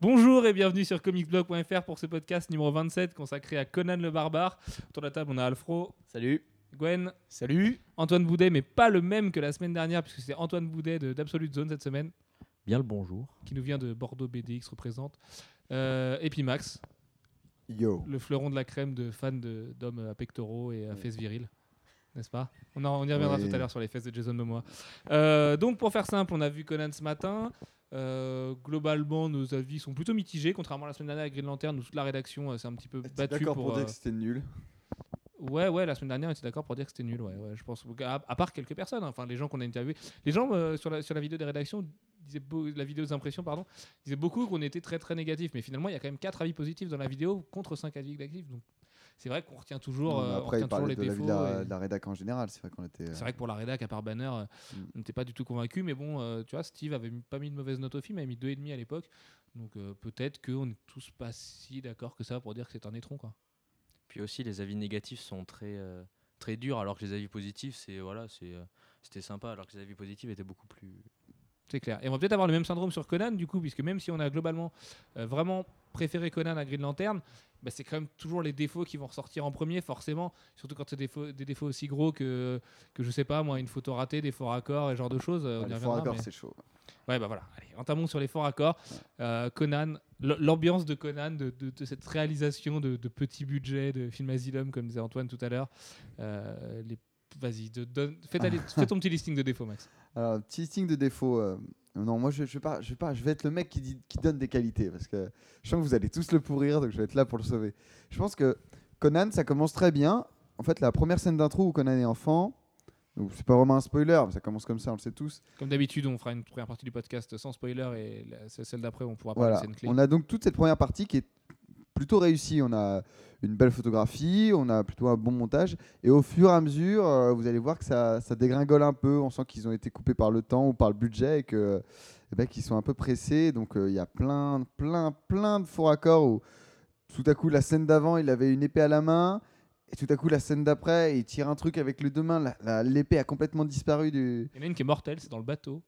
Bonjour et bienvenue sur comicsblog.fr pour ce podcast numéro 27 consacré à Conan le barbare. Autour de la table, on a Alfro, Salut. Gwen, Salut. Antoine Boudet, mais pas le même que la semaine dernière, puisque c'est Antoine Boudet de- d'Absolute Zone cette semaine, Bien le bonjour. qui nous vient de Bordeaux BDX représente. Euh, et puis Max, Yo. le fleuron de la crème de fans d'hommes à pectoraux et à fesses viriles. N'est-ce pas? On, en- on y reviendra Oui. tout à l'heure sur les fesses de Jason Momoa. Euh, donc, pour faire simple, on a vu Conan ce matin. Euh, globalement, nos avis sont plutôt mitigés, contrairement à la semaine dernière avec Green Lantern, où toute la rédaction euh, s'est un petit peu battue d'accord pour. pour, dire euh, que c'était nul? Ouais, ouais, la semaine dernière, on était d'accord pour dire que c'était nul. Ouais, ouais, je pense. À, à part quelques personnes, hein, enfin les gens qu'on a interviewés. Les gens euh, sur, la, sur la vidéo des rédactions, disaient beau- la vidéo des impressions, pardon, disaient beaucoup qu'on était très très négatif. Mais finalement, il y a quand même 4 avis positifs dans la vidéo contre 5 avis négatifs. Donc c'est vrai qu'on retient toujours, Non, euh, on Après, retient il toujours parlait les de la vie défauts. de la, et- de la rédac en général. C'est vrai qu'on était. euh, C'est vrai que pour la rédac, à part Banner, euh, Mm. on n'était pas du tout convaincu. Mais bon, euh, tu vois, Steve avait pas mis de mauvaise note au film, il avait mis 2,5 à l'époque. Donc euh, peut-être qu'on n'est tous pas si d'accord que ça pour dire que c'est un étron. Quoi. Puis aussi, les avis négatifs sont très, euh, très durs, alors que les avis positifs, c'est voilà, c'est, euh, c'était sympa, alors que les avis positifs étaient beaucoup plus. C'est clair. Et on va peut-être avoir le même syndrome sur Conan, du coup, puisque même si on a globalement euh, vraiment préféré Conan à Green Lantern, bah, c'est quand même toujours les défauts qui vont ressortir en premier, forcément. Surtout quand c'est des défauts, des défauts aussi gros que, que, je sais pas, moi, une photo ratée, des faux raccords et ce genre de choses. euh, les faux raccords, mais- c'est chaud. Ouais, bah voilà. Allez, entamons sur les faux raccords. Euh, Conan, l'ambiance de Conan, de, de- de cette réalisation de, de petits budgets, de film Asylum, comme disait Antoine tout à l'heure. Euh, les... Vas-y, fais ton petit listing de défauts, Max. Alors, petit listing de défauts. euh, non, moi, je, je, vais pas, je, vais pas, je vais être le mec qui, dit, qui donne des qualités. Parce que je sens que vous allez tous le pourrir, donc je vais être là pour le sauver. Je pense que Conan, ça commence très bien. En fait, la première scène d'intro où Conan est enfant. C'est pas vraiment un spoiler, mais ça commence comme ça, on le sait tous. Comme d'habitude, on fera une première partie du podcast sans spoiler et la- c'est celle d'après, on pourra parler Voilà. de scène clé. On a donc toute cette première partie qui est plutôt réussie. On a une belle photographie, on a plutôt un bon montage. Et au fur et à mesure, euh, vous allez voir que ça, dégringole un peu. On sent qu'ils ont été coupés par le temps ou par le budget et eh ben, qu'ils sont un peu pressés. Donc euh, il y a plein, plein, plein de faux raccords où tout à coup, la scène d'avant, il avait une épée à la main. Et tout à coup, la scène d'après, il tire un truc avec les deux mains. L'épée a complètement disparu du. Il y en a une qui est mortelle, c'est dans le bateau.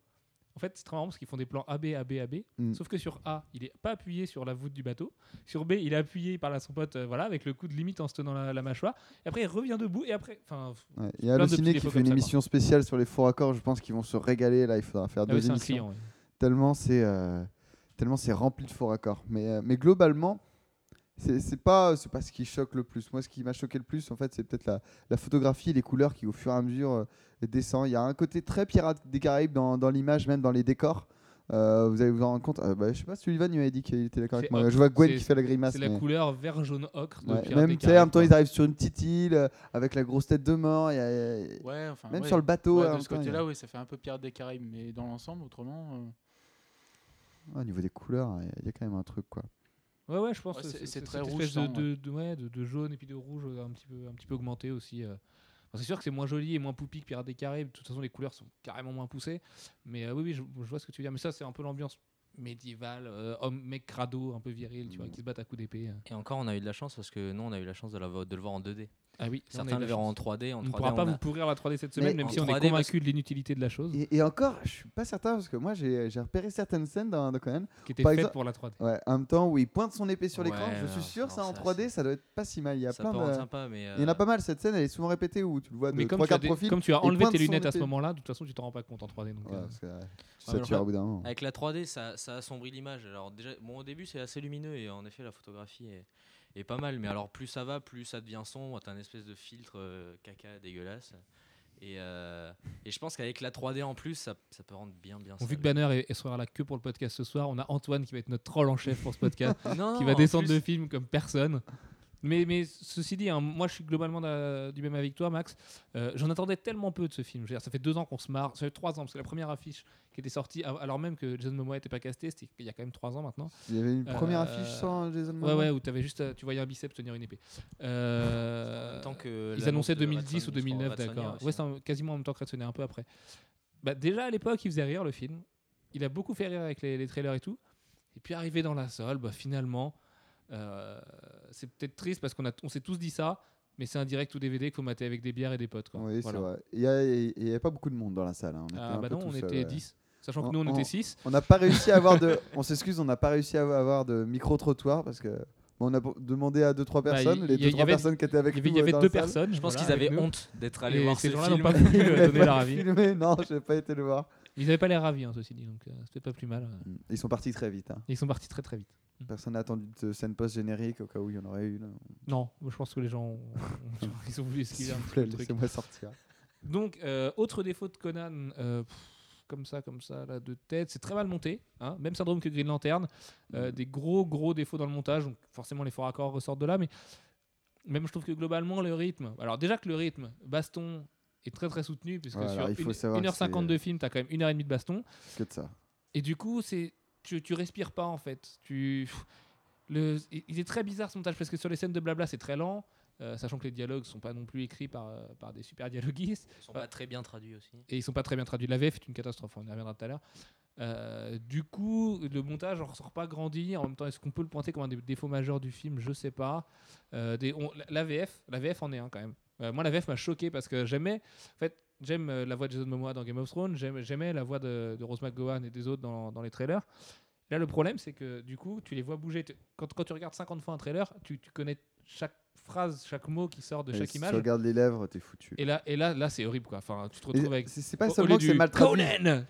En fait, c'est très marrant parce qu'ils font des plans AB, AB, AB. Mm. Sauf que sur A, il est pas appuyé sur la voûte du bateau. Sur B, il est appuyé par là son pote, euh, voilà, avec le coup de limite en se tenant la, la mâchoire. Et après, il revient debout. Et après, enfin, Ouais. Il y a Plein de Allociné petits qui défauts fait une ça, émission spéciale sur les faux raccords. Je pense qu'ils vont se régaler. Là, il faudra faire ah deux oui, c'est un émissions. client. ouais. tellement c'est euh, tellement c'est rempli de faux raccords. Mais, euh, mais globalement, c'est c'est pas c'est pas ce qui choque le plus. Moi, ce qui m'a choqué le plus, en fait, c'est peut-être la, la photographie et les couleurs qui, au fur et à mesure, euh, descend. Il y a un côté très pirate des Caraïbes dans, dans l'image, même dans les décors. Euh, vous allez vous en rendre compte. Euh, bah, je sais pas, Sullivan il m'avait dit qu'il était d'accord avec moi. ocre. Je vois Gwen qui fait la grimace. C'est la mais- couleur vert, jaune, ocre de Ouais, Pirates Même, tu sais, en même temps, ils arrivent sur une petite île euh, avec la grosse tête de mort. il y a- y a- Ouais, enfin, même ouais. sur le bateau. De ce a- côté-là, oui, ça fait un peu Pirates des Caraïbes, mais dans l'ensemble, autrement. euh, Ouais, au niveau des couleurs, il y y, a quand même un truc. quoi. Ouais, ouais, je pense Ouais, que c'est- très espèce rouge de, de, de- ouais, de, de jaune et puis de rouge euh, un petit peu, un petit peu augmenté aussi. euh. Enfin, c'est sûr que c'est moins joli et moins poupi que Pirates des Caraïbes. De toute façon, les couleurs sont carrément moins poussées. Mais euh, oui, oui, je, je vois ce que tu veux dire. Mais ça, c'est un peu l'ambiance médiévale, euh, homme, mec crado, un peu viril, tu vois, qui se battent à coups d'épée. Et encore, on a eu de la chance parce que nous, on a eu la chance de, la vo- de le voir en 2D. Ah oui, Certains le verront en chance. 3D. En On ne 3D, pourra pas a- vous pourrir la 3D cette semaine, Mais même si on est 3D, parce convaincu de l'inutilité de la chose Et, et encore, je suis pas certain parce que moi j'ai repéré certaines scènes dans, dans Conan qui était par faite exemple- pour la 3D. Ouais, en même temps où il pointe son épée sur l'écran, Ouais, je suis sûr non, ça en ça, 3D, c'est- ça doit être pas si mal. Il y a ça plein de. sympa, mais. Il y en a euh, pas mal cette scène, elle est souvent répétée où tu le vois de Mais comme trois tu, as quarts des- profil. comme tu as enlevé tes lunettes à ce moment-là, de toute façon, tu t'en rends pas compte en 3D. Donc, Ouais, euh, c'est- ça mais tue enfin, au bout d'un moment. Avec la 3D, ça, ça assombrit l'image. Alors déjà, bon, au début, c'est assez lumineux et en effet, la photographie est, est pas mal. Mais alors, plus ça va, plus ça devient sombre. T'as un espèce de filtre euh, caca dégueulasse. Et, euh, et je pense qu'avec la 3D en plus, ça, ça peut rendre bien, bien. Bon, vu que Banner est, sera là que pour le podcast ce soir, on a Antoine qui va être notre troll en chef pour ce podcast, Non, qui va en descendre plus- de film comme personne. Mais, mais ceci dit, hein, moi je suis globalement du même avec toi, Max. Euh, J'en attendais tellement peu de ce film. Je veux dire, ça fait deux ans qu'on se marre, ça fait trois ans, parce que la première affiche qui était sortie, alors même que Jason Momoa n'était pas casté, c'était il y a quand même trois ans maintenant. Il y avait une première Euh, affiche sans Jason Ouais, Momoa. ouais, où avais juste, tu voyais un biceps tenir une épée. Euh, En même temps que ils annonçaient de 2010 Red ou Sonja, je crois, 2009, Red Sonja d'accord. Ouais, c'est quasiment en même temps que Red Sonja, un peu après. Bah, déjà à l'époque, il faisait rire le film. Il a beaucoup fait rire avec les, les trailers et tout. Et puis arrivé dans la salle, bah, finalement, euh, c'est peut-être triste parce qu'on a- on s'est tous dit ça, mais c'est un direct ou DVD qu'il faut mater avec des bières et des potes. Quoi. Oui, c'est Voilà. vrai. Il y a- il y avait pas beaucoup de monde dans la salle. hein. On était Ah, un bah peu non, on seul, était ouais. 10. Sachant que En- nous, on en- était 6. On n'a pas réussi à avoir de. On s'excuse, on n'a pas réussi à avoir de micro-trottoir parce que. on a demandé à deux trois Bah, personnes, il- les il y deux trois avait- personnes qui étaient avec Il y avait, nous il y euh, avait deux personnes. Je pense voilà, qu'ils avaient honte d'être allés Et voir ces ce gens-là n'ont pas voulu euh, donner leur avis. Filmé, non, je n'ai pas été le voir. Ils n'avaient pas l'air ravis, hein, ceci dit, donc euh, c'était pas plus mal. Ils sont partis très vite. hein. Ils sont partis très très vite. Personne n'a attendu de scène post-générique au cas où il y en aurait une. Non, je pense que les gens ont- ils ont voulu esquiver un petit peu plaît, le truc. laissez-moi sortir. Donc, euh, autre défaut de Conan, euh, pff, comme ça, comme ça, là, de tête, c'est très mal monté. hein, même syndrome que Green Lantern. Euh, Mm. des gros, gros défauts dans le montage. Donc, forcément, les faux raccords ressortent de là. Mais même, je trouve que globalement, le rythme. Alors, déjà que le rythme, baston, est très, très soutenu. Puisque sur alors, il faut une- savoir que 1h50 c'est- de film, tu as quand même 1h30 de baston. Que de ça. Et du coup, c'est tu, tu respires pas en fait. Tu le il est très bizarre ce montage parce que sur les scènes de blabla, c'est très lent, euh, sachant que les dialogues sont pas non plus écrits par, euh, par des super dialoguistes Ils sont pas très bien traduits aussi. et ils sont pas très bien traduits. La VF est une catastrophe, on y reviendra tout à l'heure. Euh, du coup, le montage en ressort pas grandi. En même temps, est-ce qu'on peut le pointer comme un des défauts majeurs du film? Je sais pas. Des, on- la- VF, la VF en est un quand même. Moi, la VF m'a choqué parce que j'aimais. En fait, j'aime euh, la voix de Jason Momoa dans Game of Thrones. J'aimais la voix de, de Rose McGowan et des autres dans, dans les trailers. Là, le problème, c'est que du coup, tu les vois bouger. Quand, quand tu regardes 50 fois un trailer, tu, tu connais chaque phrase, chaque mot qui sort de Et chaque si image. tu regardes les lèvres, t'es foutu. Et là, et là, là c'est horrible quoi. Enfin, tu te Et retrouves avec. C'est pas seulement que c'est mal traduit. Conan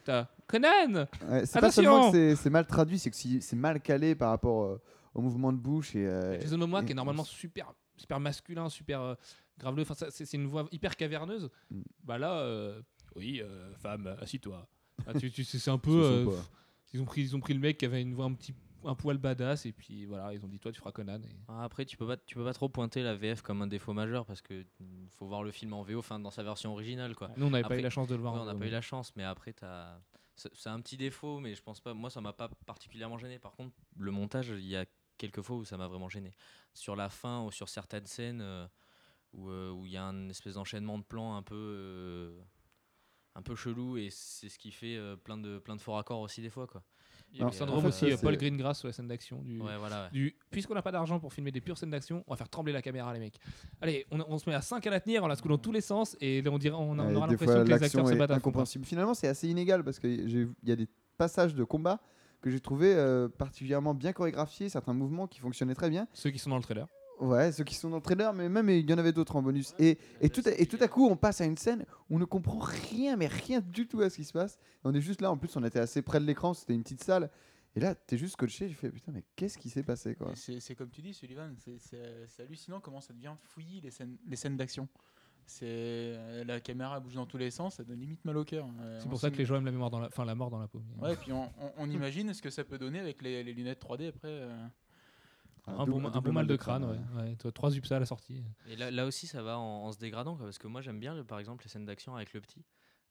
Conan c'est pas seulement que c'est- mal traduit, c'est que si- c'est mal calé par rapport euh, au mouvement de bouche et. euh, Jason Momoa qui est normalement super, super masculin, super euh, graveleux. Enfin, ça, c'est une voix hyper caverneuse. Mm. Bah là, euh, oui, euh, femme, assis-toi. Ah, tu, tu- c'est un peu. euh, ils ont pris, ils ont pris le mec qui avait une voix un petit, un poil badass et puis voilà, ils ont dit toi tu feras Conan. Et... Ah, Après, tu peux pas, tu peux pas trop pointer la VF comme un défaut majeur parce que faut voir le film en VO, enfin dans sa version originale quoi. Nous, on n'avait pas eu la chance de le voir. Ouais, on n'a VO, pas eu la chance, mais après, t'as- c'est c'est un petit défaut, mais je pense pas. Moi, ça m'a pas particulièrement gêné. Par contre, le montage, il y a quelques fois où ça m'a vraiment gêné. Sur la fin ou sur certaines scènes euh, où euh, où il y a un espèce d'enchaînement de plans un peu euh, un peu chelou et c'est ce qui fait euh, plein de plein de faux raccords aussi des fois quoi. Il y a Alors, le syndrome en fait, aussi, ça, Paul Greengrass sur la scène d'action. Du, Ouais, voilà. ouais. du puisqu'on n'a pas d'argent pour filmer des pures scènes d'action, on va faire trembler la caméra, les mecs. Allez, on, on se met à 5 à la tenir, on la secoue dans tous les sens et on, dirait, on, Ouais, aura l'impression que les acteurs se battent quoi. incompréhensible. Finalement, c'est assez inégal parce qu'il y a des passages de combat que j'ai trouvé euh, particulièrement bien chorégraphiés, certains mouvements qui fonctionnaient très bien. Ceux qui sont dans le trailer. Ouais, ceux qui sont dans le trailer, mais même il y en avait d'autres en bonus. Et, et, tout à, et tout à coup, on passe à une scène où on ne comprend rien, mais rien du tout à ce qui se passe. Et on est juste là, en plus, on était assez près de l'écran, c'était une petite salle. Et là, t'es juste coaché, j'ai fait putain, mais qu'est-ce qui s'est passé quoi Et C'est c'est comme tu dis, Sullivan, c'est- c'est c'est hallucinant comment ça devient fouillis les scènes, les scènes d'action. C'est euh, la caméra bouge dans tous les sens, ça donne limite mal au cœur. Euh, C'est on pour ça que les gens aiment la mémoire dans la, enfin la mort dans la peau. Ouais, puis on, on- on imagine ce que ça peut donner avec les, les lunettes 3D après. euh. Un, bon, un bon mal de crâne, ouais. ouais. Trois UPSA à la sortie. Et là, là aussi, ça va en, en se dégradant, quoi, parce que moi, j'aime bien, le- par exemple, les scènes d'action avec le petit.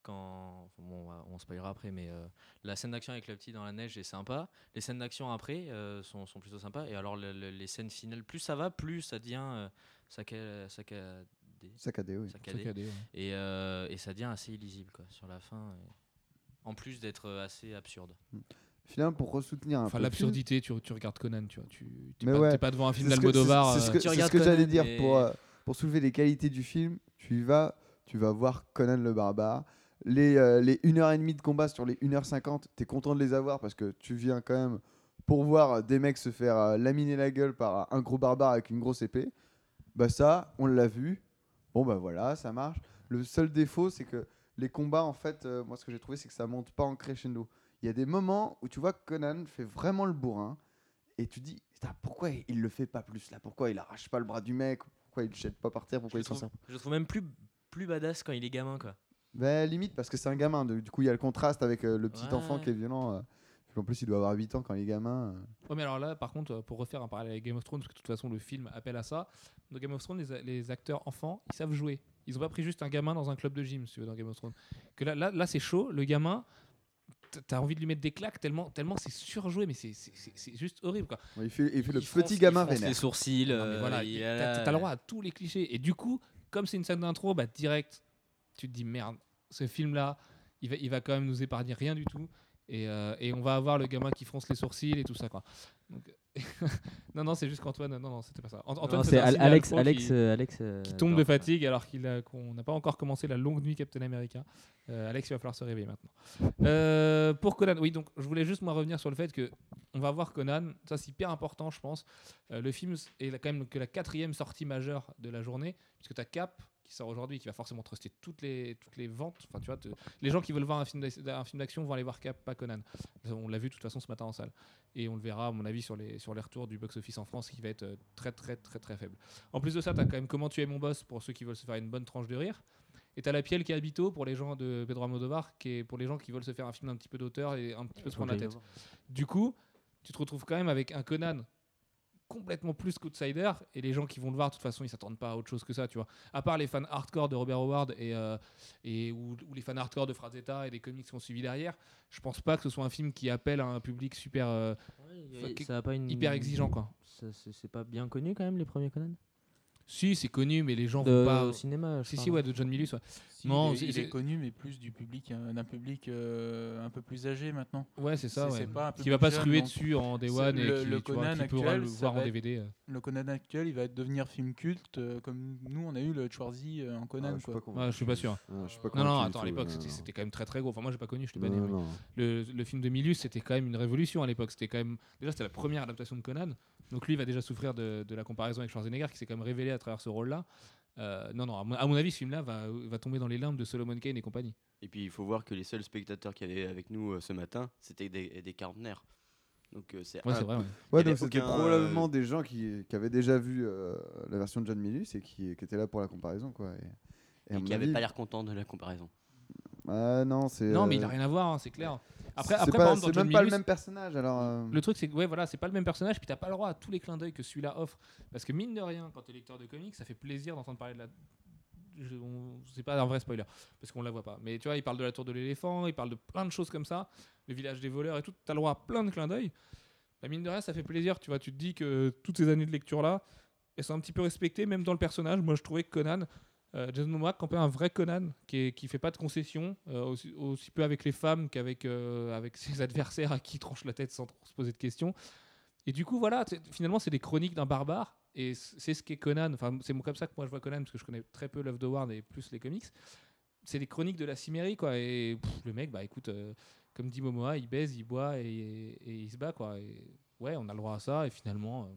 Quand, bon, on spoilera après, mais euh, la scène d'action avec le petit dans la neige est sympa. Les scènes d'action après euh, sont, sont plutôt sympas. Et alors, le- le- les scènes finales, plus ça va, plus ça devient euh, sacca- saccadé. Saccadé, oui. saccadé. Saccadé, ouais. Et, euh, et ça devient assez illisible, quoi, sur la fin. et- En plus d'être assez absurde. Finalement, pour ressoutenir un Enfin, l'absurdité, tu, tu regardes Conan, tu vois. Tu t'es pas, ouais. t'es pas devant un film C'est ce que- d'Almodovar. c'est- ce euh, que, ce que j'allais Conan, dire pour, euh, pour soulever les qualités du film. Tu y vas, tu vas voir Conan le barbare. Les, euh, les 1h30 de combat sur les 1h50, tu es content de les avoir parce que tu viens quand même pour voir des mecs se faire euh, laminer la gueule par un gros barbare avec une grosse épée. Bah ça, on l'a vu. Bon bah voilà, ça marche. Le seul défaut, c'est que les combats, en fait, euh, moi ce que j'ai trouvé, c'est que ça monte pas en crescendo. Il y a des moments où tu vois que Conan fait vraiment le bourrin et tu dis pourquoi il le fait pas plus là? Pourquoi il arrache pas le bras du mec? Pourquoi il le jette pas par terre? Je Pourquoi le il s'en trouve, sert je le trouve même plus, plus badass quand il est gamin, quoi. Ben limite parce que c'est un gamin. de- du coup, il y a le contraste avec euh, le petit Ouais. enfant qui est violent. euh. En plus, il doit avoir 8 ans quand il est gamin. euh. Ouais, mais alors là, par contre, pour refaire un parallèle avec Game of Thrones, parce que de toute façon, le film appelle à ça, dans Game of Thrones, les, acteurs enfants, ils savent jouer. Ils ont pas pris juste un gamin dans un club de gym, si tu veux, dans Game of Thrones. Que là, là, là c'est chaud. Le gamin, t'as envie de lui mettre des claques tellement, tellement c'est surjoué, mais c'est- c'est c'est- c'est juste horrible, quoi. Ouais, il fait, il fait le fronce- petit il gamin fronce vénère. les sourcils. Euh, voilà, a t'as le droit à tous les clichés. Et du coup, comme c'est une scène d'intro, bah direct, tu te dis merde, ce film-là, il va, il va quand même nous épargner rien du tout. Et, euh, et on va avoir le gamin qui fronce les sourcils et tout ça, quoi. Donc, non, non, c'est juste qu'Antoine. Non, non, c'était pas ça. Ant- Antoine c'est Al- Alex, Alex, qui- euh, Alex, euh, qui tombe de fatigue alors qu'il qu'on n'a pas encore commencé la longue nuit Captain America. Euh, Alex, il va falloir se réveiller maintenant. Pour Conan, oui, donc je voulais juste moi revenir sur le fait que on va voir Conan, ça c'est hyper important, je pense. Le film est quand même que la quatrième sortie majeure de la journée, puisque tu as Cap qui sort aujourd'hui, qui va forcément truster toutes les, toutes les ventes. Enfin, tu vois, te- les gens qui veulent voir un film d'action vont aller voir Cap, pas Conan. On l'a vu de toute façon ce matin en salle. Et on le verra, à mon avis, sur les, sur les retours du box-office en France, qui va être euh, très, très, très, très faible. En plus de ça, tu as quand même Comment tuer mon boss pour ceux qui veulent se faire une bonne tranche de rire. Et t'as La Piel qui est habito pour les gens de Pedro Almodovar, qui est pour les gens qui veulent se faire un film un petit peu d'auteur et un petit peu se prendre la tête. Du coup, tu te retrouves quand même avec un Conan complètement plus qu'outsider et les gens qui vont le voir de toute façon ils s'attendent pas à autre chose que ça tu vois. À part les fans hardcore de Robert Howard et, euh, et ou, ou les fans hardcore de Frazetta et des comics qui ont suivi derrière je pense pas que ce soit un film qui appelle à un public super euh, Ouais, ça a pas une... hyper exigeant quoi. c'est pas bien connu quand même les premiers Conan? Si c'est connu mais les gens de, vont pas au cinéma. je si si ouais de John Milius ouais. Si, Non, il, est, il connu, mais plus du public, euh, d'un public euh, un peu plus âgé maintenant. Ouais, c'est ça. Ouais. pas un peu qui va pas se ruer donc dessus en Day One et le- qui, le vois, Conan qui pourra actuel, le voir en DVD. euh. Le Conan actuel, il va devenir film culte, euh, comme nous, on a eu le Schwarzy euh, en Conan. Ah, je suis quoi. pas convaincu. Ouais, je suis pas sûr. Ah, je suis pas Non, non, attends, à l'époque, c'était quand même très très gros. Enfin, moi, j'ai pas connu, je l'ai pas né. Le, film de Milius, c'était quand même une révolution à l'époque. C'était quand même déjà c'était la première adaptation de Conan. Donc lui, il va déjà souffrir de, de la comparaison avec Schwarzenegger, qui s'est quand même révélé à travers ce rôle-là. Euh, non, non, à mon, à mon avis, ce film-là va, va tomber dans les limbes de Solomon Kane et compagnie. Et puis il faut voir que les seuls spectateurs qui avaient avec nous euh, ce matin, c'était des, des quarantenaires. Donc euh, c'est Ouais, un- c'est vrai. ouais. Ouais, Il y avait donc c'était probablement euh, des gens qui, qui avaient déjà vu euh, la version de John Milius et qui, qui étaient là pour la comparaison. Quoi. Et, et qui n'avaient avis- pas l'air contents de la comparaison. Ah, non, c'est. Non, mais il euh, a rien à voir, hein, c'est clair. Après, c'est après pas- par exemple, c'est dans John même pas le même personnage. Alors, euh, Le truc, c'est que ouais, voilà, c'est pas le même personnage, puis t'as pas le droit à tous les clins d'œil que celui-là offre. Parce que mine de rien, quand t'es lecteur de comics, ça fait plaisir d'entendre parler de la. Je, c'est pas un vrai spoiler, parce qu'on la voit pas. Mais tu vois, il parle de la tour de l'éléphant, il parle de plein de choses comme ça, le village des voleurs et tout. T'as le droit à plein de clins d'œil. Bah, mine de rien, ça fait plaisir, tu vois. Tu te dis que toutes ces années de lecture-là, elles sont un petit peu respectées, même dans le personnage. Moi, je trouvais que Conan, euh, Jason Momoa campait un vrai Conan qui, est, fait pas de concessions, euh, aussi, peu avec les femmes qu'avec euh, ses adversaires à qui il tranche la tête sans se poser de questions. Et du coup, voilà, finalement, c'est des chroniques d'un barbare. Et c'est ce qu'est Conan. Enfin, c'est comme ça que moi je vois Conan, parce que je connais très peu Love the Ward et plus les comics. C'est des chroniques de la cimérie, quoi. Et le mec, bah écoute, euh, comme dit Momoa, il baise, il boit et, il se bat, quoi. Et ouais, on a le droit à ça. Et finalement, euh,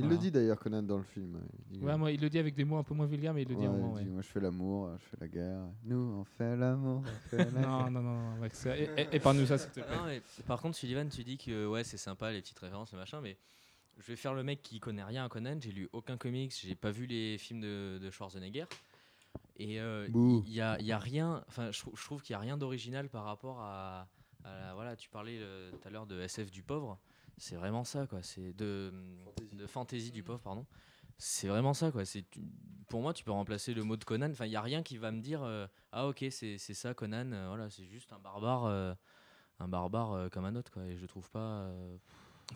il voilà. le dit d'ailleurs, Conan, dans le film. Il dit, ouais, moi, il le dit avec des mots un peu moins vulgaires, mais il le dit à un ouais, moment, il dit, ouais. Moi, je fais l'amour, je fais la guerre. Nous, on fait l'amour, on fait la Non, guerre. non, non, non, Max, é- épargne-nous ça, s'il te plaît. Non, mais par contre, Sullivan, tu dis que ouais, c'est sympa les petites références, le machin, mais je vais faire le mec qui connaît rien à Conan. J'ai lu aucun comics, j'ai pas vu les films de, de Schwarzenegger. Et euh, il y, a, il y a rien, enfin, je, trou- je trouve qu'il y a rien d'original par rapport à, à la- voilà, tu parlais euh, tout à l'heure de SF du pauvre. C'est vraiment ça, quoi. C'est de, de fantasy du pauvre, pardon. C'est vraiment ça, quoi. C'est pour moi, tu peux remplacer le mot de Conan. Enfin, il y a rien qui va me dire euh, ah ok, c'est c'est ça Conan. euh, voilà, c'est juste un barbare, euh, un barbare euh, comme un autre, quoi. Et je trouve pas.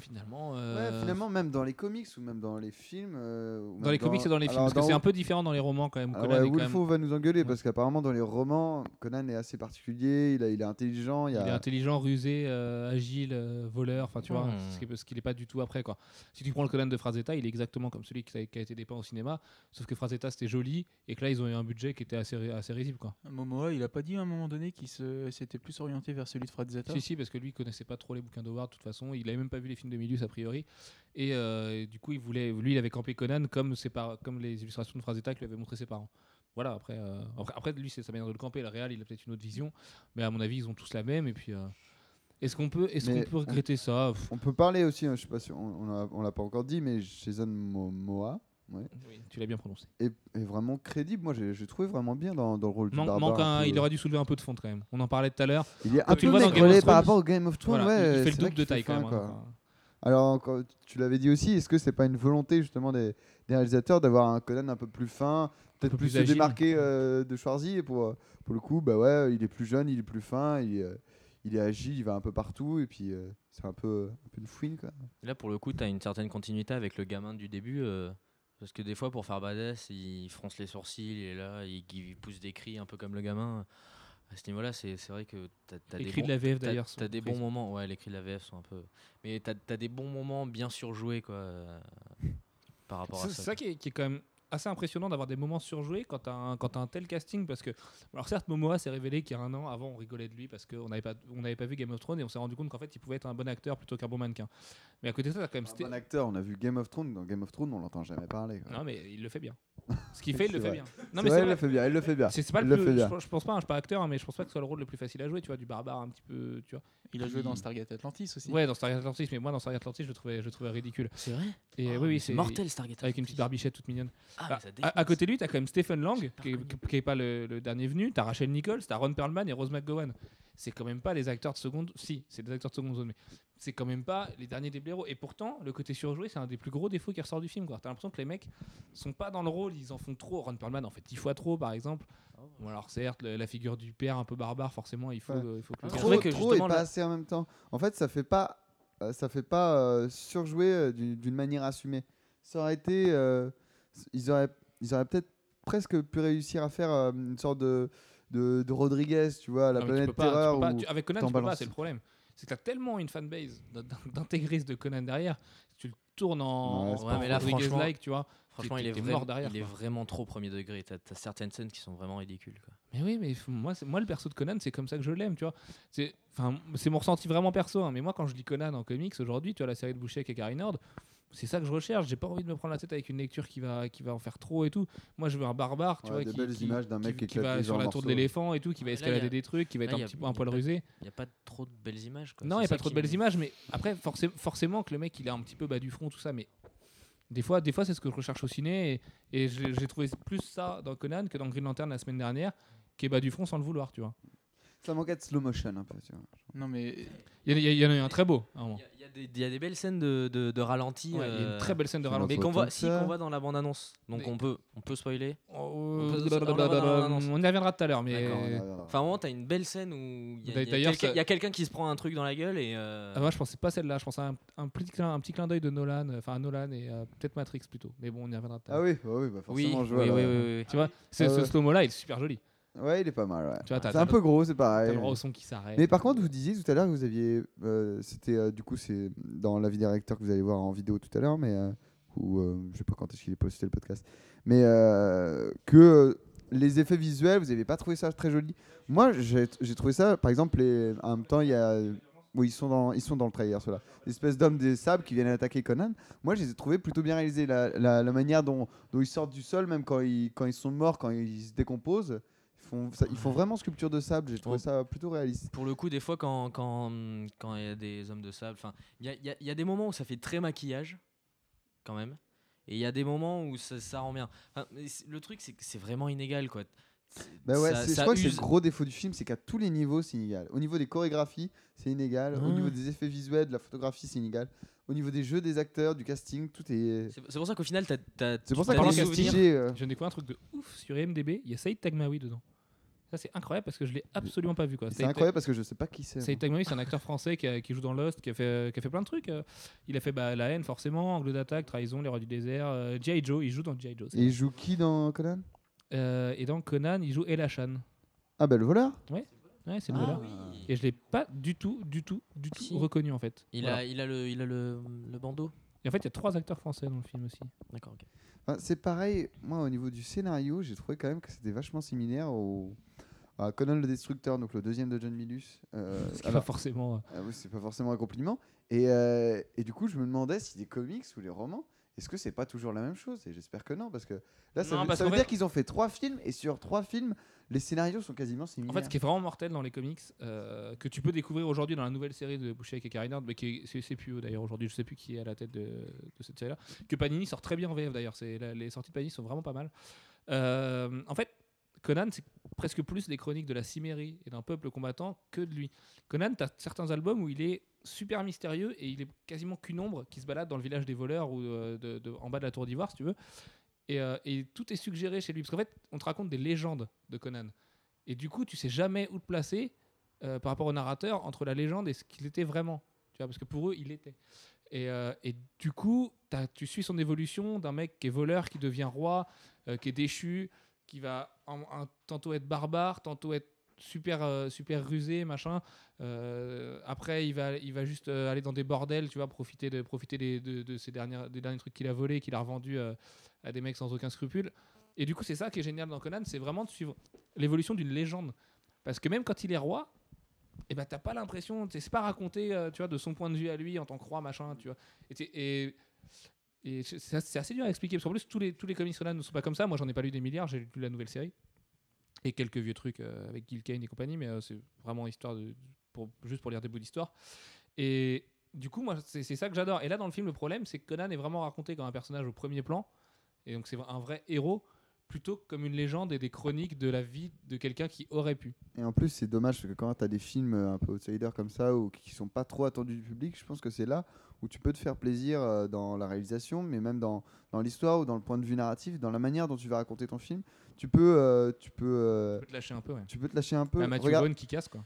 Finalement, Ouais, euh, finalement, même dans les comics ou même dans les films. euh, ou dans les comics et dans les films, alors, parce que dans- c'est un peu différent dans les romans quand même. Ah Conan ouais, quand même- va nous engueuler Ouais. parce qu'apparemment dans les romans, Conan est assez particulier, il, a- il est intelligent, il, y Il est a... intelligent, rusé, euh, agile, euh, voleur, enfin tu vois, Hmm. ce qui- ce qu'il n'est pas du tout après quoi. Si tu prends le Conan de Frazetta, il est exactement comme celui qui a, qui a été dépeint au cinéma, sauf que Frazetta c'était joli et que là ils ont eu un budget qui était assez, assez risible quoi. Momoa, il a pas dit à un moment donné qu'il s'était plus orienté vers celui de Frazetta? Si si parce que lui il connaissait pas trop les bouquins d'Howard de toute façon, il avait même pas vu les films de Milius a priori et, euh, et du coup il voulait, lui il avait campé Conan comme ses par- comme les illustrations de Frazetta que lui avaient montré ses parents. Voilà après, euh, après, après, lui c'est sa manière de le camper, le réel il a peut-être une autre vision, mais à mon avis ils ont tous la même et puis euh, est-ce qu'on peut est-ce Mais qu'on peut on- regretter ça? On peut parler aussi, hein, je sais pas si on, l'a pas encore dit, mais Jason Momoa ouais, Oui, tu l'as bien prononcé. est, est vraiment crédible. Moi, j'ai trouvé vraiment bien dans, dans le rôle du Man- barbare. manque un- peu. il aurait dû soulever un peu de fond quand même. On en parlait tout à l'heure. Il est un peu of par rapport au Game of Thrones. Voilà, ouais, il- fait c'est le double de taille quand même. quoi. hein. Alors, tu l'avais dit aussi, est-ce que c'est pas une volonté justement des, des réalisateurs d'avoir un Conan un peu plus fin, peut-être peu plus, plus se démarquer euh, de Schwarzy et pour, euh, pour le coup, bah ouais, il est plus jeune, il est plus fin, il est, euh, il est agile, il va un peu partout et puis euh, c'est un peu, un peu une fouine quoi. Là, pour le coup, tu as une certaine continuité avec le gamin du début. euh, parce que des fois, pour faire badass, il fronce les sourcils, il est là, il, il pousse des cris un peu comme le gamin. À ce niveau-là, c'est vrai que t'as as Les des cris bons- de la VF t'as- d'ailleurs. T'as sont des bons moments, ouais, les cris de la VF sont un peu. Mais t'as as des bons moments bien surjoués, quoi, euh, par rapport à c'est ça. ça qui est, qui est quand même assez impressionnant d'avoir des moments surjoués quand tu as, un- quand t'as un tel casting parce que alors certes Momoa s'est révélé qu'il y a un an avant on rigolait de lui parce qu'on n'avait pas on n'avait pas vu Game of Thrones et on s'est rendu compte qu'en fait il pouvait être un bon acteur plutôt qu'un bon mannequin mais à côté de ça t'as quand même Un bon acteur, on a vu Game of Thrones. Dans Game of Thrones, on l'entend jamais parler. quoi. non mais il le fait bien ce qu'il fait il le fait vrai. bien non mais vrai, c'est il le fait bien, il le fait bien. c'est pas Il le le plus- fait je, bien. je pense pas hein, je suis pas acteur hein, mais je pense pas que ce soit le rôle le plus facile à jouer tu vois du barbare un petit peu tu vois Il a joué dans Il- Stargate Atlantis aussi. ouais dans Stargate Atlantis mais moi dans Stargate Atlantis je le trouvais je le trouvais ridicule C'est vrai? Et Ah, oui mais oui c'est mortel Stargate. avec une petite Atlantis. barbichette toute mignonne Ah, Ah, ça à, côté de lui, t'as quand même Stephen Lang, qui, est- qui est pas le, le dernier venu. T'as Rachel Nichols, t'as Ron Perlman et Rose McGowan. C'est quand même pas des acteurs de seconde. Si, c'est des acteurs de seconde zone, mais c'est quand même pas les derniers des blaireaux. Et pourtant, le côté surjoué, c'est un des plus gros défauts qui ressort du film. quoi. T'as l'impression que les mecs sont pas dans le rôle, ils en font trop. Ron Perlman en fait 10 fois trop, par exemple. Bon, alors certes, la figure du père un peu barbare, forcément, il faut, Ouais. euh, il faut que le Trop, vrai que trop et pas là- assez en même temps. En fait, ça fait pas, euh, ça fait pas euh, surjouer euh, d'une manière assumée. Ça aurait été, euh, ils auraient, ils auraient peut-être presque pu réussir à faire euh, une sorte de, de, de Rodriguez, tu vois, la Non, planète peux pas- tu peux terreur. pas- tu- avec Conan, tu peux pas, c'est le problème. C'est que t'as tellement une fanbase d'intégristes de Conan derrière, tu le tournes en, Ouais, mais là, franchement- like, tu vois. Franchement, il est, mort derrière, il est vraiment trop premier degré. T'as as certaines scènes qui sont vraiment ridicules. Quoi. Mais oui, mais moi, moi le perso de Conan, c'est comme ça que je l'aime, tu vois. C'est, mon ressenti vraiment perso. hein, mais moi, quand je lis Conan en comics aujourd'hui, tu vois la série de Boucher et Gary Nord, c'est ça que je recherche. J'ai pas envie de me prendre la tête avec une lecture qui va, qui va en faire trop et tout. Moi, je veux un barbare, tu Ouais, vois, des qui, belles qui- images d'un mec qui va sur la tour de l'éléphant et tout, qui va là, escalader a- des trucs, qui va être un petit peu un poil rusé. Il n'y a pas trop de belles images. Quoi. Non, il n'y a pas trop de belles images, mais après, forcé- forcément que le mec il est un petit peu bas du front, tout ça, mais des fois, des fois c'est ce que je recherche au ciné, et, et j'ai j'ai trouvé plus ça dans Conan que dans Green Lantern la semaine dernière, qui est bas du front sans le vouloir, tu vois. Ça manquait de slow motion un peu, tu vois. Non mais Il y, en a eu un très beau, à un moment. Il y a- il y, a des- il y a des belles scènes de, de, de ralenti. Ouais, il y a euh, une très belle scène de ralenti. Mais qu'on voit, si, qu'on voit dans la bande-annonce. Donc Mais- on peut, on peut spoiler. Oh, On peut- on y reviendra tout à l'heure, mais. Enfin, un moment, t'as une belle scène où il y a, quelqu'un- ça- qui se prend un truc dans la gueule et. euh, Ah, moi, je pensais pas celle-là, je pensais à un, un petit clin, un petit clin d'œil de Nolan, euh, enfin à Nolan et euh, peut-être Matrix plutôt. Mais bon, on y reviendra tout à Ah l'heure. oui, bah oui, bah forcément, oui, je vois. oui, là. oui, oui, oui. Tu vois, ce, Ah slow-mo-là, il est super joli. Ouais, il est pas mal, ouais. Tu vois, t'as- C'est un t'as- peu gros, c'est T'as pareil. le droit au son qui s'arrête. Mais par contre, vous disiez tout à l'heure que vous aviez. euh, C'était euh, du coup, c'est dans l'avis des réacteurs que vous allez voir en vidéo tout à l'heure, mais. euh, ou euh, je sais pas quand est-ce qu'il est posté le podcast. Mais euh, que euh, les effets visuels, vous n'avez pas trouvé ça très joli. Moi, j'ai j'ai trouvé ça, par exemple, les, en même temps, il y a. Oui, ils sont dans, ils sont dans le trailer, ceux-là. L'espèce d'hommes des sables qui viennent attaquer Conan. Moi, je les ai trouvés plutôt bien réalisés. La, la, la manière dont, dont ils sortent du sol, même quand ils, quand ils sont morts, quand ils se décomposent, font, ça- ils font vraiment sculpture de sable. J'ai trouvé ça plutôt réaliste. Pour le coup, des fois, quand quand quand il y a des hommes de sable, enfin, il y a, il y a- il y a des moments où ça fait très maquillage, quand même, et il y a des moments où ça, ça rend bien. Enfin, le truc, c'est que c'est vraiment inégal, quoi. C'est- Bah ouais, ça- je crois que c'est le gros défaut du film, c'est qu'à tous les niveaux, c'est inégal. Au niveau des chorégraphies, c'est inégal. Au niveau des effets visuels, de la photographie, c'est inégal. Au niveau des jeux, des acteurs, du casting, tout est. C'est pour ça qu'au final, t'as C'est pour ça souvenirs. castigé. euh, Je viens de découvrir un truc de ouf sur IMDB, il y a Saïd Tagmaoui dedans. Ça, c'est incroyable parce que je l'ai absolument pas vu. quoi. C'est incroyable parce que je sais pas qui c'est. Saïd moi. Tagmaoui, c'est un acteur français qui, a- qui joue dans Lost, qui a fait, qui a fait plein de trucs. euh. Il a fait bah, La haine, forcément, Angle d'attaque, Trahison, Les Rois du désert, euh, G.I. Joe, il joue dans G.I. Joe. Et il joue qui dans Conan? Euh, et dans Conan, il joue Elachan. Ah bah le voleur Ouais, c'est le Ah oui. Et je l'ai pas du tout, du tout, du tout Si. reconnu en fait. Il Voilà. a, il a le, il a le, le bandeau. Et en fait, il y a trois acteurs français dans le film aussi. D'accord. ok. Enfin, C'est pareil, moi au niveau du scénario, j'ai trouvé quand même que c'était vachement similaire au. À Conan le Destructeur, donc le deuxième de John Milius. Euh, Ce qui est alors- pas forcément. euh, Ah oui, c'est pas forcément un compliment. Et, euh, et du coup, je me demandais si les comics ou les romans, est-ce que c'est pas toujours la même chose? Et j'espère que non, parce que là, ça Non, veut, parce ça veut qu'en dire fait- qu'ils ont fait trois films, et sur trois films, les scénarios sont quasiment En similaires. fait, ce qui est vraiment mortel dans les comics, euh, que tu peux découvrir aujourd'hui dans la nouvelle série de Boucher et Carrie Nord, mais qui est- c'est c'est plus d'ailleurs aujourd'hui, je sais plus qui est à la tête de, de cette série-là, que Panini sort très bien en VF d'ailleurs, c'est les sorties de Panini sont vraiment pas mal. Euh, en fait, Conan, c'est presque plus des chroniques de la cimérie et d'un peuple combattant que de lui. Conan, tu as certains albums où il est super mystérieux et il est quasiment qu'une ombre qui se balade dans le village des voleurs ou euh, en bas de la tour d'ivoire, si tu veux. Et, euh, et tout est suggéré chez lui. Parce qu'en fait, on te raconte des légendes de Conan. Et du coup, tu sais jamais où te placer euh, par rapport au narrateur entre la légende et ce qu'il était vraiment. Tu vois, parce que pour eux, il était. Et, et du coup, tu suis son évolution d'un mec qui est voleur, qui devient roi, qui est déchu, qui va tantôt être barbare, tantôt être super, euh, super rusé, machin. Euh, après, il va, il va juste euh, aller dans des bordels, tu vois, profiter de, profiter des, de, ces dernières, des derniers trucs qu'il a volés, qu'il a revendus à des mecs sans aucun scrupule. Et du coup, c'est ça qui est génial dans Conan, c'est vraiment de suivre l'évolution d'une légende. Parce que même quand il est roi, et ben t'as pas l'impression, c'est pas raconté, tu vois, de son point de vue à lui en tant que roi, machin, tu vois. Et, et c'est assez dur à expliquer, parce qu'en plus, tous les, tous les comics Conan ne sont pas comme ça. Moi, j'en ai pas lu des milliards, j'ai lu la nouvelle série. Et quelques vieux trucs euh, avec Gil Kane et compagnie, mais euh, c'est vraiment histoire de, juste pour lire des bouts d'histoire. Et du coup, moi, c'est ça que j'adore. Et là, dans le film, le problème, c'est que Conan est vraiment raconté comme un personnage au premier plan. Et donc, c'est un vrai héros, plutôt que comme une légende et des chroniques de la vie de quelqu'un qui aurait pu. Et en plus, c'est dommage parce que quand tu as des films euh, un peu outsiders comme ça ou qui sont pas trop attendus du public, je pense que c'est là où tu peux te faire plaisir euh, dans la réalisation, mais même dans, dans l'histoire ou dans le point de vue narratif, dans la manière dont tu vas raconter ton film. Tu peux, euh, tu peux, euh, Tu peux te lâcher un peu, ouais. tu peux te lâcher un peu. Bah, Matthew Regarde- Vaughn qui casse, quoi.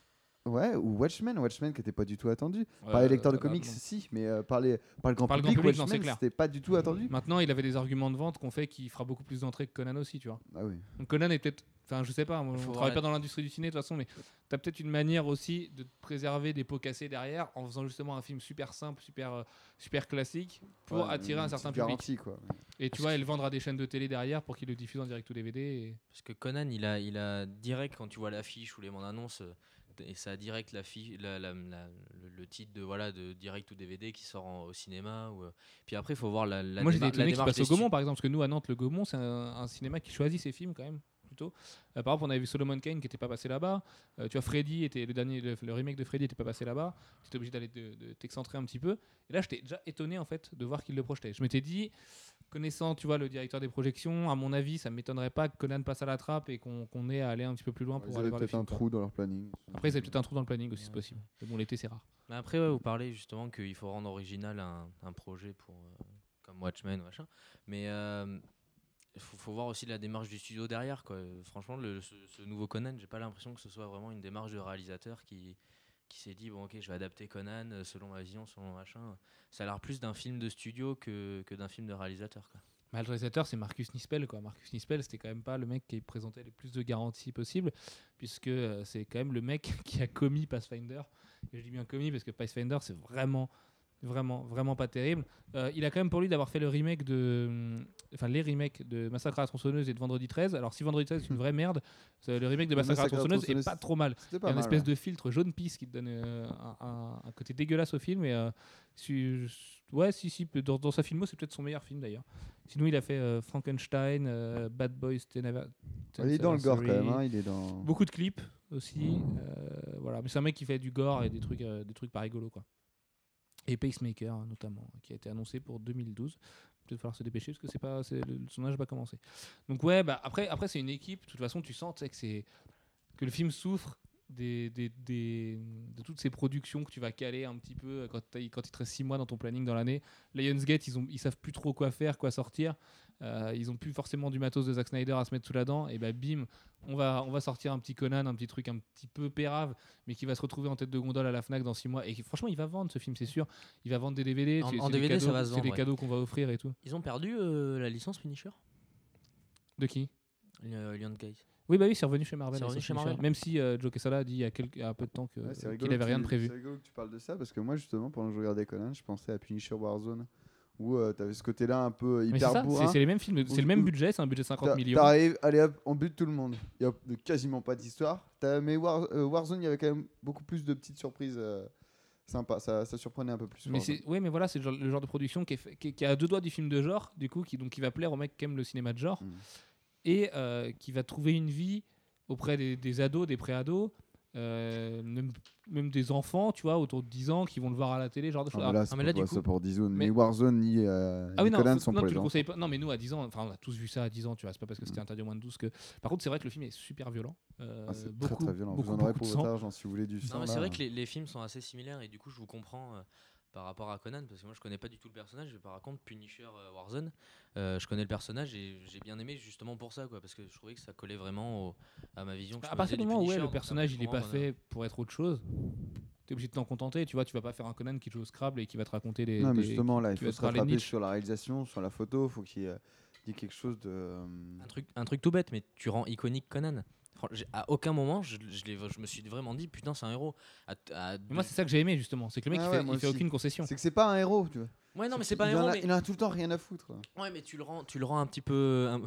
Ouais, ou Watchmen, Watchmen qui n'était pas du tout attendu. par Euh, les lecteurs de comics, non. si, mais euh, par, les, par le grand Par le grand public, public, Watchmen, clair. c'était pas du tout attendu. Maintenant, il avait des arguments de vente qu'on fait qu'il fera beaucoup plus d'entrées que Conan aussi, tu vois. Ah oui. Donc Conan est peut-être. Enfin, je sais pas, moi, on travaille pas dans l'industrie du ciné de toute façon, mais t'as peut-être une manière aussi de te préserver des pots cassés derrière en faisant justement un film super simple, super, euh, super classique pour Ouais, attirer un certain public. garantie, quoi. Et tu vois, vendre à des chaînes de télé derrière pour qu'ils le diffusent en direct ou DVD. Et... Parce que Conan, il a, il a direct, quand tu vois l'affiche ou les bandes annonces, euh, et ça a direct la, la- la- le, titre de, voilà, de direct ou DVD qui sort en- au cinéma. Ou, euh, Puis après, il faut voir la, Moi, au des stu- Gaumont, par exemple, parce que nous, à Nantes, le Gaumont, c'est un, un cinéma qui choisit ses films quand même. Plutôt. Euh, par exemple, on avait vu Solomon Kane qui n'était pas passé là-bas. Euh, tu vois, Freddy était le dernier, le, le remake de Freddy n'était pas passé là-bas. Tu étais obligé d'aller de, de t'excentrer un petit peu. Et là, j'étais déjà étonné en fait de voir qu'il le projetait. Je m'étais dit, connaissant, tu vois, le directeur des projections, à mon avis, ça m'étonnerait pas que Conan passe à la trappe et qu'on ait à aller un petit peu plus loin pour aller voir peut-être un quoi. trou dans leur planning. Après, c'est peut-être un trou dans le planning aussi, c'est Ouais. possible. Mais bon, l'été, c'est rare. Mais après, ouais, vous parlez justement qu'il faut rendre original un, un projet pour, euh, comme Watchmen, machin. Mais il faut, faut voir aussi la démarche du studio derrière. Quoi. Euh, Franchement, le, ce, ce nouveau Conan, j'ai pas l'impression que ce soit vraiment une démarche de réalisateur qui, qui s'est dit bon, ok, je vais adapter Conan euh, selon ma vision, selon machin. Ça a l'air plus d'un film de studio que, que d'un film de réalisateur. Quoi. Le réalisateur, c'est Marcus Nispel. Quoi. Marcus Nispel, c'était quand même pas le mec qui présentait les plus de garanties possibles, puisque euh, c'est quand même le mec qui a commis Pathfinder. Et je dis bien commis parce que Pathfinder, c'est vraiment, vraiment, vraiment pas terrible. Euh, il a quand même pour lui d'avoir fait le remake de. hum, Enfin, les remakes de Massacre à la tronçonneuse et de Vendredi 13. Alors, si Vendredi 13 c'est une vraie merde, le remake de Massacre à la tronçonneuse est pas trop mal. C'était Il y pas a une mal. espèce ouais. de filtre jaune pisse qui te donne euh, un, un- côté dégueulasse au film. Et, euh, si- ouais, si, si, dans, dans sa filmo, c'est peut-être son meilleur film d'ailleurs. Sinon, il a fait euh, Frankenstein, euh, Bad Boys, Ten Ava- Ten Il est dans le gore quand même. hein, Il est dans. Beaucoup de clips aussi. euh, voilà, mais c'est un mec qui fait du gore et des trucs, des trucs pas rigolos quoi. Et Pacemaker hein, notamment, qui a été annoncé pour 2012. Peut-être falloir se dépêcher parce que c'est pas, le, son âge va commencer. Donc ouais, bah après, après c'est une équipe. De toute façon, tu sens que c'est que le film souffre des, des, des- de toutes ces productions que tu vas caler un petit peu quand, quand il te reste 6 mois dans ton planning dans l'année. Lionsgate, ils, ont, ils savent plus trop quoi faire, quoi sortir. Euh, ils ont plus forcément du matos de Zack Snyder à se mettre sous la dent. Et bah bim, on va, on va sortir un petit Conan, un petit truc un petit peu pérave, mais qui va se retrouver en tête de gondole à la Fnac dans 6 mois. Et qui, franchement, il va vendre ce film, c'est sûr. Il va vendre des DVD. En- c'est- en c'est des DVD, ça va se C'est vendre, des ouais. cadeaux qu'on va offrir et tout. Ils ont perdu euh, la licence Punisher De qui? Euh, Lionsgate. Oui, bah oui, c'est revenu chez Marvel. Revenu chez. Même si euh, Joe Quesada a dit il y a, quelques, il y a un peu de temps Ouais, qu'il n'avait rien de prévu. C'est rigolo que tu parles de ça parce que moi, justement, pendant que je regardais Conan, je pensais à Punisher Warzone où tu avais ce côté-là un peu Mais c'est hyper ça, c'est- bourrin. c'est les mêmes films, c'est le même budget, c'est un budget de 50 T'a- millions. T'arrives, allez hop, on bute tout le monde. Il n'y a quasiment pas d'histoire. Mais War- euh, Warzone, il y avait quand même beaucoup plus de petites surprises euh, sympas. Ça, ça surprenait un peu plus. Mais ouais, mais voilà, c'est le genre, le genre de production qui est, fait- qui, a à deux doigts du film de genre, du coup, qui donc qui va plaire aux mecs qui aiment le cinéma de genre Mm. Et euh, qui va trouver une vie auprès des, des ados, des pré-ados, euh, même, même des enfants, tu vois, autour de 10 ans, qui vont le voir à la télé, genre de Ah, choses. mais Alors, là, c'est mais là, du coup- c'est pour 10 zones. Mais- Ni Warzone ni, euh, Ah oui, non, faut- sont non, pour tu les le gens. conseilles pas. Non, mais nous à 10 ans, enfin, on a tous vu ça à 10 ans, tu vois, c'est pas parce que c'était interdit au moins de 12 que. Par contre, c'est vrai que le film est super violent. euh, Ah, c'est très très violent. beaucoup, Vous en aurez pour votre argent si vous voulez du sang. Non, mais c'est vrai que les, les films sont assez similaires et du coup, je vous comprends euh, par rapport à Conan parce que moi, je connais pas du tout le personnage. Par contre, Punisher euh, Warzone, euh, je connais le personnage et j'ai bien aimé justement pour ça, quoi, parce que je trouvais que ça collait vraiment au- à ma vision. que À partir du moment où ouais, le personnage il est pas fait pour être autre chose, t'es obligé de t'en contenter. Tu vois, tu vas pas faire un Conan qui joue au Scrabble et qui va te raconter des. Non, mais des- justement, là, il faut se rattraper sur la réalisation, sur la photo. Il faut qu'il y ait ait quelque chose de. euh, Un truc, un truc tout bête, mais tu rends iconique Conan. À aucun moment, je, je l'ai- je me suis vraiment dit, putain, c'est un héros. À- à- Mais Moi, c'est ça que j'ai aimé justement. C'est que le mec, Ah il, ouais, fait, il fait aucune concession. C'est que c'est pas un héros, tu vois. Ouais, non, mais C'est pas un en héros. a- mais- Il en a tout le temps rien à foutre. Ouais, mais tu le rends, tu le rends un petit peu, un-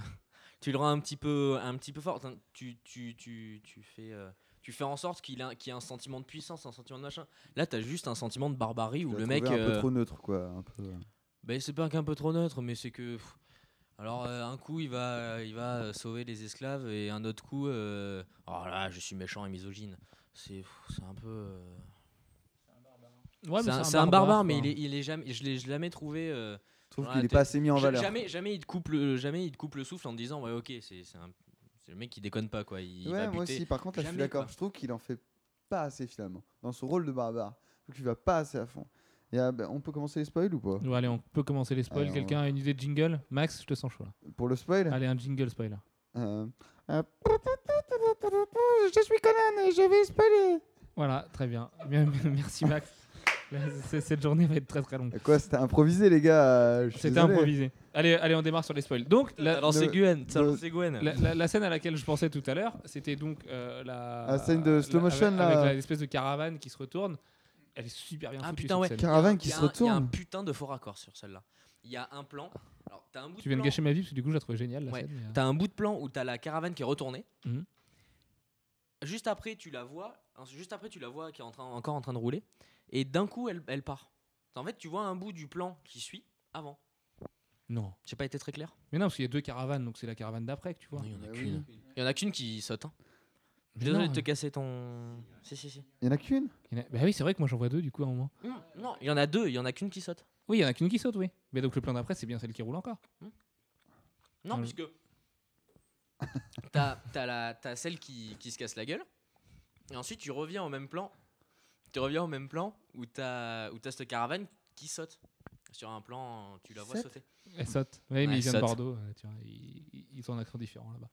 tu le rends un petit peu, un petit peu fort. Tu, tu, tu, tu fais, euh, tu fais en sorte qu'il a, qu'il y ait un sentiment de puissance, un sentiment de machin. Là, t'as juste un sentiment de barbarie où le mec, un peu euh, trop neutre, quoi. Un peu... ben, c'est pas qu'un peu trop neutre, mais c'est que, alors euh, un coup il va, il va sauver les esclaves et un autre coup, euh, oh là, je suis méchant et misogyne. C'est, c'est un peu. Ouais, c'est un, barbare, mais il est, il est jamais, je l'ai jamais trouvé. euh, Je trouve qu'il la est pas assez mis en valeur. Jamais, jamais, il te coupe le, jamais il te coupe le souffle en te disant ouais ok c'est le mec qui déconne pas quoi. Il ouais, va moi buter. aussi. Par contre, là, je suis d'accord. Je trouve qu'il en fait pas assez finalement. Dans son rôle de barbare. Je trouve qu'il va pas assez à fond. Il y a- ben, on peut commencer les spoils ou pas? Bon, allez, on peut commencer les spoils. Quelqu'un a une idée de jingle? Max, je te sens chaud là. Pour le spoil? Allez, un jingle spoiler. Euh, euh, Je suis Conan et je vais spoiler. Voilà, très bien, Merci Max. Cette journée va être très très longue. Quoi, c'était improvisé, les gars euh, C'était improvisé. Allez, allez, on démarre sur les spoils. Donc, la, lancé le- Gwen, le- Gwen. la, la- la scène à laquelle je pensais tout à l'heure, c'était donc euh, la, La scène de slow motion, avec, là. avec l'espèce de caravane qui se retourne. Elle est super bien Ah foutue, putain cette ouais. scène. Caravane qui a se un- Il y a un retourne. putain de faux raccord sur celle-là. Il y a un plan. Alors un bout Tu viens de plan. gâcher ma vie parce que du coup, je la trouvais géniale la Ouais. euh, T'as un bout de plan où t'as la caravane qui est retournée. Mhm. Juste après, tu la vois. ensuite, Juste après, tu la vois qui est en train, encore en train de rouler. Et d'un coup, elle, elle part. En fait, tu vois un bout du plan qui suit avant. Non. J'ai pas été très clair. Mais non, parce qu'il y a deux caravanes, donc c'est la caravane d'après que tu vois. Non, il y en a Bah qu'une. Il y en a qu'une qui saute. hein. Je suis désolé de te casser ton. Si, si, si. Il y en a qu'une? Il y en a- Bah oui, c'est vrai que moi j'en vois deux du coup à un moment. Non, non, il y en a deux. Il y en a qu'une qui saute. Oui, il y en a qu'une qui saute, oui. Mais donc le plan d'après, c'est bien celle qui roule encore. Non, Mm. puisque t'as as la t'as celle qui, qui se casse la gueule, et ensuite tu reviens au même plan. Tu reviens au même plan où t'as où t'as cette caravane qui saute. Sur un plan, tu la vois Sept sauter. Elle saute. Oui, mais Ouais, il vient de. Bordeaux. euh, tu vois, ils, ils ont un accent différent là-bas.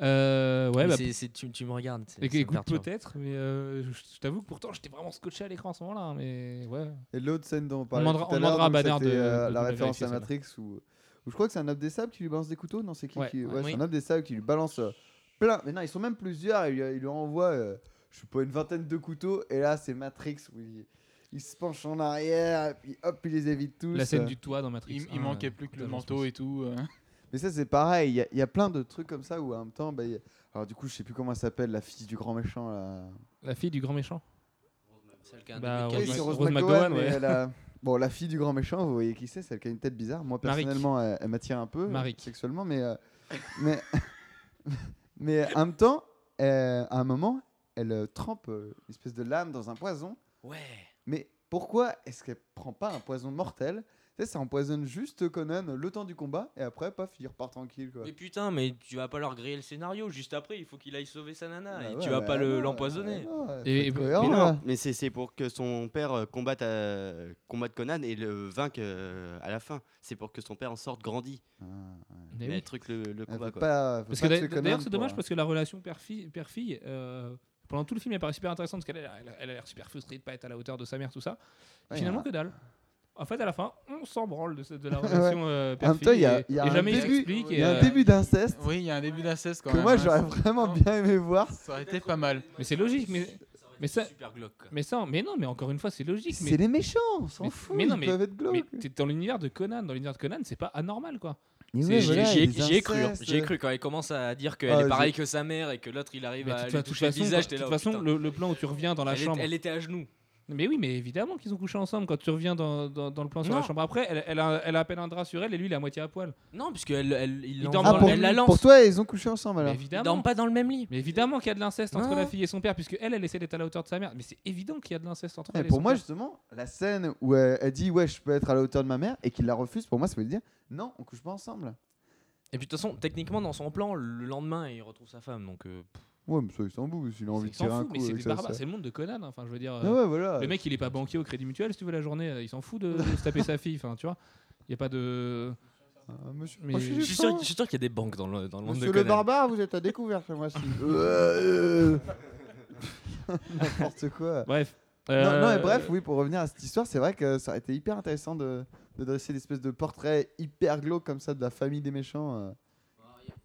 Euh, ouais, bah, tu, tu me regardes. et- écoute, peut-être, mais euh, je, je t'avoue que pourtant j'étais vraiment scotché à l'écran à ce moment-là. hein, Mais ouais. Et l'autre scène dont on parlait demandera- tout à on demandera à Banner de- euh, de- la de référence à. Matrix où, où je crois que c'est un homme des sables qui lui balance des couteaux. Non, c'est qui, Ouais, qui- ouais. ouais, Oui. c'est un homme des sables qui lui balance plein. Mais non, ils sont même plusieurs. Il lui, il lui envoie, euh, je sais pas, une vingtaine de couteaux. Et là, c'est Matrix où il, il se penche en arrière. Et puis hop, il les évite tous. La scène euh. du toit dans Matrix. Il, il 1, manquait euh, plus que le manteau et tout. euh. Mais ça, c'est pareil. Il y, a- il y a plein de trucs comme ça où en même temps. bah, il y a- Alors, du coup, je sais plus comment elle s'appelle, la fille du grand méchant. Là. La fille du grand méchant? Celle qui a un Bah, Rose Oui, caisse. c'est Rose Rose McGowan, McGowan, mais ouais. elle a- Bon, la fille du grand méchant, vous voyez qui c'est, celle qui a une tête bizarre. Moi, personnellement, elle, elle m'attire un peu sexuellement, mais, euh, mais, mais en même temps, euh, à un moment, elle euh, trempe euh, une espèce de lame dans un poison. Ouais. Mais pourquoi est-ce qu'elle prend pas un poison mortel? Tu sais, ça empoisonne juste Conan le temps du combat, et après, paf, il repart tranquille. Quoi. Mais putain, mais tu vas pas leur griller le scénario. Juste après, il faut qu'il aille sauver sa nana. Bah et ouais, tu vas bah pas le- non, l'empoisonner. bah non, faut Et- être et- cohérent, Mais non, mais c'est c'est pour que son père euh, combatte, à- combatte Conan et le vainque à la fin. C'est pour que son père en sorte grandi. Ah, ouais. Mais Mais oui. le truc, le, le combat quoi. pas- Parce que d'ailleurs- c'est dommage parce que la relation père-fille, père-fille, euh, pendant tout le film, elle paraît super intéressante parce qu'elle a- elle a elle a l'air super frustrée de pas être à la hauteur de sa mère, tout ça. Ouais, Finalement, que dalle. En fait, à la fin, on s'en branle de, de la relation euh, il y a- y un début- y a euh, début d'inceste Oui, il y a un début d'inceste quand que même. moi j'aurais vraiment bien aimé voir. Ça aurait été pas mal. Mais c'est logique. Mais, mais ça, Super glauque. quoi. mais ça, mais non, mais encore une fois, c'est logique. C'est Mais, les méchants, on s'en mais- fout. mais non, ils mais- peuvent être glauques. mais t'es dans l'univers de Conan. Dans l'univers de Conan, c'est pas anormal, quoi. Mais c'est- ouais, J'y voilà, j'y ai, les j'y ai cru, hein. incestes. j'y ai cru quand elle commence à dire qu'elle Ah, est j'ai- pareille que sa mère et que l'autre il arrive Mais à lui toucher le façon, visage. de là, toute oh, façon, putain. le, le plan où tu reviens dans la elle, est- chambre. elle était à genoux. Mais oui, mais évidemment qu'ils ont couché ensemble. Quand tu reviens dans, dans, dans le plan sur la chambre après, elle, elle, a, elle a à peine un drap sur elle et lui, il est à moitié à poil. Non, puisque elle, elle, il Il lance- dort Ah, dans pour, le elle la lance. pour toi, ils ont couché ensemble Mais alors. Ils évidemment. dorment pas dans le même lit. Mais évidemment qu'il y a de l'inceste entre Non. la fille et son père, puisque elle, elle essaie d'être à la hauteur de sa mère. Mais c'est évident qu'il y a de l'inceste entre Ouais, elle et pour son moi, père. justement, la scène où elle, elle dit Ouais, je peux être à la hauteur de ma mère et qu'il la refuse, pour moi, ça veut dire Non, on couche pas ensemble. Et puis de toute façon, techniquement, dans son plan, le lendemain, il retrouve sa femme. Donc, euh, pff, Ouais, mais ça, il s'en bout. S'il a envie de tirer un fout, coup mais c'est ça, barbares. ça- C'est le monde de Conan. hein. Enfin, je veux dire, Ah ouais, voilà. le mec, il est pas banquier au Crédit Mutuel, si tu veux, la journée. euh, Il s'en fout de, de se taper sa fille. Enfin, tu vois. Il y a pas de. Ah, monsieur, Mais- oh, je suis sûr, je suis sûr qu'il y a des banques dans le, dans le monde Monsieur de le Conan. barbare, vous êtes à découvert chez moi. si. Euh, N'importe quoi. Bref. Non, non, Euh, et bref, oui, pour revenir à cette histoire, c'est vrai que ça aurait été hyper intéressant de, de dresser l'espèce de portrait hyper glauque comme ça de la famille des méchants.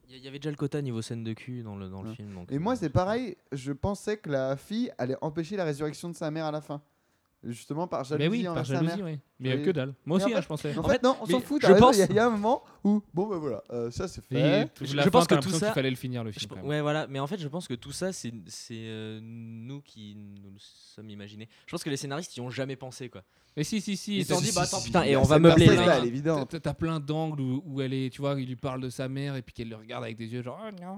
Euh. Il y, avait déjà le quota niveau scène de cul dans le, dans le Ouais. film. Donc Et euh, moi, c'est pareil, je pensais que la fille allait empêcher la résurrection de sa mère à la fin. Justement par jalousie Mais oui, envers par sa mère. jalousie, oui. Mais que dalle. Moi aussi, en hein, fait- je pensais. En En fait, fait, non, on s'en fout. je pense- Il y a- il y, a un moment où, bon, ben voilà, euh, ça c'est fait. Je- la je fin, pense que tout ça- qu'il fallait le finir le film. ouais, voilà. Mais en fait, je pense que tout ça, c'est c'est, euh, nous qui nous le sommes imaginés. Je pense que les scénaristes y ont jamais pensé, quoi. Mais si, si, si. Ils se sont dit, si, bah attends, si, putain, si. et on Cette va meubler, est évidente. T'as- plein d'angles où, où elle est, tu vois, il lui parle de sa mère et puis qu'elle le regarde avec des yeux genre oh non.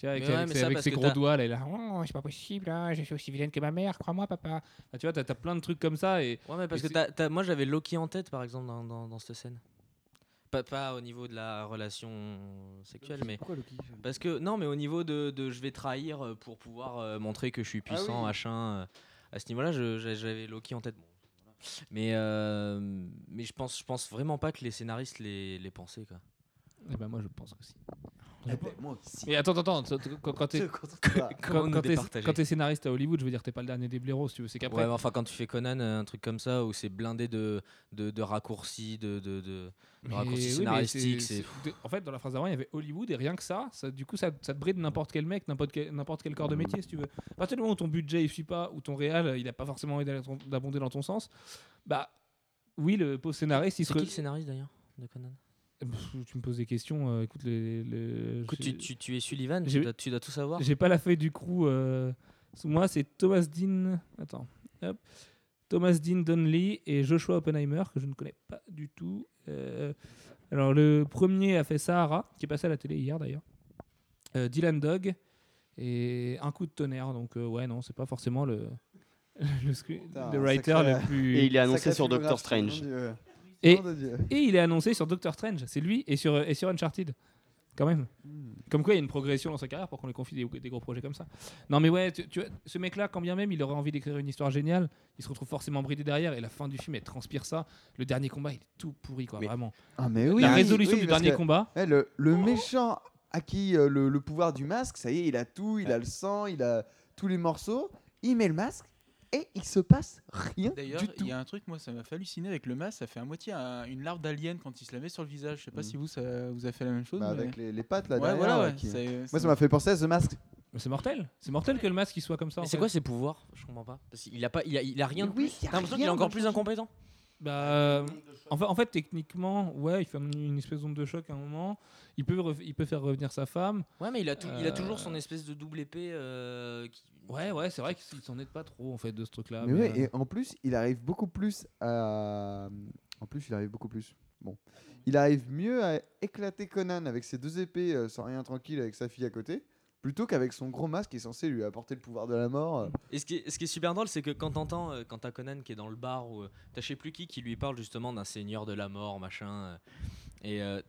Tu vois, avec, ouais, ses, ça, avec parce ses que gros doigts là, elle est là, oh, c'est pas possible, hein, je suis aussi vilaine que ma mère, crois-moi papa. Enfin, tu vois, t'as as plein de trucs comme ça et Ouais, mais parce Et que c'est- t'as- t'as- moi, j'avais Loki en tête, par exemple, dans, dans, dans cette scène. Pas, pas au niveau de la relation sexuelle, mais Pourquoi Loki parce que non, mais au niveau de, de je vais trahir euh, pour pouvoir euh, montrer que je suis Ah puissant, oui. machin. euh, à ce niveau-là, j'avais Loki en tête. Bon, voilà. Mais euh, mais je pense je pense vraiment pas que les scénaristes les, les pensaient quoi. Eh ben moi je pense aussi. Eh ben, Moi aussi. Mais attends, attends, attends, quand, quand t'es quand, quand quand scénariste à Hollywood, je veux dire, t'es pas le dernier des blaireaux, si tu veux. C'est Ouais, qu'après, mais enfin quand tu fais Conan, euh, un truc comme ça où c'est blindé de, de, de raccourcis, de, de, de- raccourcis oui, scénaristiques, c'est- c'est- c'est- En fait, dans la phrase d'avant, il y avait Hollywood et rien que ça, ça du coup, ça, ça te bride n'importe quel mec, n'importe quel, n'importe quel corps de métier, si tu veux. À partir du moment où ton budget il suit pas, ou ton réal il a pas forcément envie d'abonder dans ton sens, bah oui, le pauvre scénariste, il se. C'est qui le scénariste d'ailleurs de Conan? Tu me poses des questions, euh, écoute, les. les- Écoute, j'ai- tu, tu, tu es Sullivan, j'ai- tu dois, tu dois tout savoir. J'ai pas la feuille du crew. euh, sous moi, c'est Thomas Dean. Attends. Hop. Thomas Dean Donnelly et Joshua Oppenheimer, que je ne connais pas du tout. Euh, alors, le premier a fait Sahara, qui est passé à la télé hier d'ailleurs. Euh, Dylan Dog et Un coup de tonnerre. Donc, euh, ouais, non, c'est pas forcément le, le, screen- Putain, le un writer sacré- le plus. Et il est annoncé Sacrée sur Doctor filmographie, Strange. mon Dieu. Et- il est annoncé sur Doctor Strange. C'est lui et sur, et sur Uncharted. Quand même. Hmm. Comme quoi, il y a une progression dans sa carrière pour qu'on lui confie des, des gros projets comme ça. Non, mais ouais, tu, tu vois, ce mec-là, quand bien même il aurait envie d'écrire une histoire géniale, il se retrouve forcément bridé derrière. Et la fin du film, elle transpire ça. Le dernier combat, il est tout pourri, quoi, Mais- vraiment. Ah, mais oui. la résolution oui, du dernier que, combat, eh, le, le méchant à qui euh, le, le pouvoir du masque, ça y est, il a tout, il a le sang, il a tous les morceaux. Il met le masque et il se passe rien D'ailleurs, il y a un truc, moi, ça m'a fait halluciner avec le masque. Ça fait à moitié un- une larve d'alien quand il se la met sur le visage. Je sais pas Mm. si vous, ça vous a fait la même chose. Bah, mais- avec les, les pattes là ouais, derrière. voilà, là, ouais. qui- Moi, ça m'a fait penser à The Mask. mais c'est mortel. C'est mortel que le masque il soit comme ça. C'est quoi ses pouvoirs? Je comprends pas. Parce qu'il a pas, il a, il a rien de plus. T'as l'impression qu'il est encore plus incompétent? Bah, en, fait, en fait, techniquement, ouais, il fait une espèce d'onde de choc à un moment. Il peut, il peut faire revenir sa femme. Ouais, mais il a, tout, il a toujours Euh, son espèce de double épée. euh, qui- Ouais, ouais, c'est vrai qu'il s'en aide pas trop en fait de ce truc-là. mais mais, ouais, euh, et en plus, il arrive beaucoup plus à. En plus, il arrive beaucoup plus. Bon. Il arrive mieux à éclater Conan avec ses deux épées euh, sans rien tranquille avec sa fille à côté, plutôt qu'avec son gros masque qui est censé lui apporter le pouvoir de la mort. euh. Et ce qui, est, ce qui est super drôle, c'est que quand t'entends, euh, quand t'as Conan qui est dans le bar, ou euh, t'as je sais plus qui qui lui parle justement d'un seigneur de la mort, machin, euh, et euh,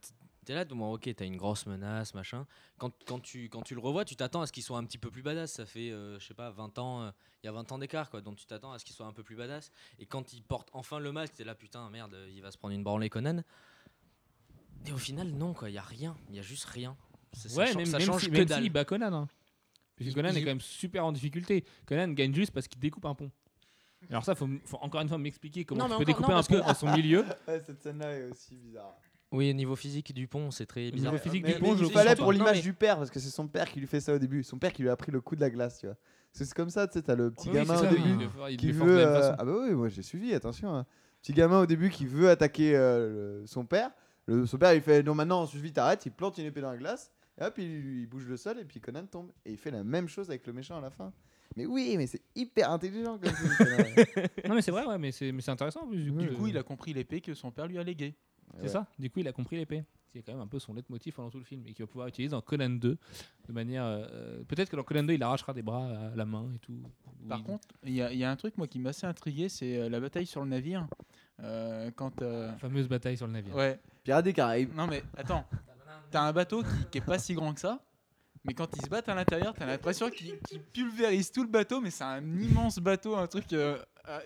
t'es là, bon, ok, t'as une grosse menace, machin. Quand, quand, tu, quand tu le revois, tu t'attends à ce qu'il soit un petit peu plus badass. Ça fait, je sais pas, 20 ans, il y a 20 ans d'écart, quoi, donc tu t'attends à ce qu'il soit un peu plus badass. Et quand il porte enfin le masque, t'es là, putain, merde, il va se prendre une branlée, Conan. Et au final, non, quoi, il y a rien, il y a juste rien. Ça, ça ouais, change- même, ça même change si, que même dalle. bat Conan. hein. Parce que Il- Conan est quand même super en difficulté. Conan gagne juste parce qu'il découpe un pont. Alors ça, faut, faut encore une fois m'expliquer comment peux encore- découper non, un pont à son milieu. Ouais, cette scène-là est aussi bizarre. Oui, au niveau physique du pont, c'est très Au bizarre. niveau physique mais, du mais pont, je il fallait pour l'image mais- du père, parce que c'est son père qui lui fait ça au début. Son père qui lui a pris le coup de la glace, tu vois. C'est comme ça, tu sais, t'as le petit gamin au ça, oui, début il le fait- il qui veut. euh. Ah bah oui, moi j'ai suivi, attention. hein. Petit gamin au début qui veut attaquer euh, le- son père. Le, son père il fait non maintenant on suffit t'arrêtes, il plante une épée dans la glace. Et hop, il, il bouge le sol et puis Conan tombe. Et il fait la même chose avec le méchant à la fin. Mais oui, mais c'est hyper intelligent comme. Non mais c'est vrai, ouais, mais c'est mais c'est intéressant. Du coup, Du coup, il a compris l'épée que son père lui a léguée. c'est Ouais. ça. Du coup, il a compris l'épée. C'est quand même un peu son leitmotiv pendant tout le film et qu'il va pouvoir utiliser dans Conan 2 de manière. euh, Peut-être que dans Conan 2, il arrachera des bras à la main et tout. Par contre, il y, a- il y a un truc moi qui m'a assez intrigué, c'est euh, la bataille sur le navire. Euh, quand euh, La fameuse bataille sur le navire. ouais, Pirates des Caraïbes. non mais attends, t'as un bateau qui, qui est pas si grand que ça, mais quand ils se battent à l'intérieur, t'as l'impression qu'ils pulvérisent tout le bateau, mais c'est un immense bateau, un truc euh,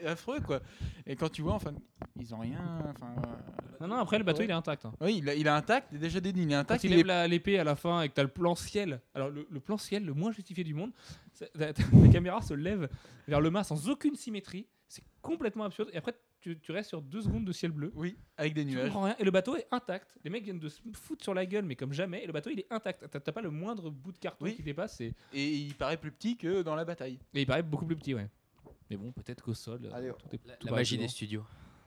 affreux quoi. Et quand tu vois, enfin, ils ont rien, enfin. euh, Non, non, après le bateau ouais. il est intact. hein. Oui, il, est intact, il est déjà dédié, il est Quand intact. il il lève est- l'épée à la fin et que t'as le plan ciel, alors le, le plan ciel le moins justifié du monde, la caméra se lève vers le mât sans aucune symétrie, c'est complètement absurde. Et après, tu, tu restes sur deux secondes de ciel bleu. Oui, avec des Tu nuages. comprends rien. Et le bateau est intact. Les mecs viennent de se foutre sur la gueule, mais comme jamais. Et le bateau, il est intact. T'as t'as pas le moindre bout de carton Oui. qui dépasse. Et, Et il paraît plus petit que dans la bataille. et il paraît beaucoup plus petit, ouais. Mais bon, peut-être qu'au sol. euh, Allez, tout est- La, tout la magie des studios.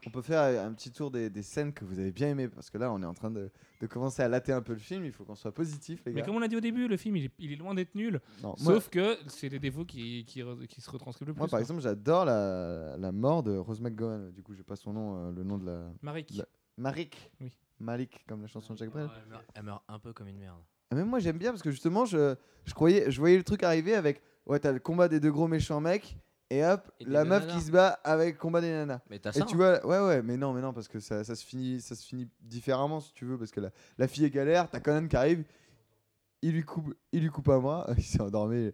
On peut faire un petit tour des, des scènes que vous avez bien aimées parce que là on est en train de, de commencer à latter un peu le film. Il faut qu'on soit positif, les Mais gars. comme on l'a dit au début, le film, il est, il est loin d'être nul. Non, moi, Sauf que c'est les défauts qui, qui, re- qui se retranscrivent le plus. moi, par quoi. exemple, j'adore la, la mort de Rose McGowan. Du coup, j'ai pas son nom, euh, le nom de la. Marik. la- Marik. Oui. Malik, comme la chanson de Jacques Brel. elle, meurt, elle meurt un peu comme une merde. Ah, mais moi j'aime bien parce que justement je, je croyais je voyais le truc arriver avec ouais t'as le combat des deux gros méchants mecs et hop Et la meuf nanas. qui se bat avec combat des nanas Mais t'as et ça. tu hein. vois ouais ouais mais non mais non parce que ça, ça se finit ça se finit différemment si tu veux parce que la, la fille est galère t'as Conan qui arrive il lui coupe il lui coupe un bras il s'est endormi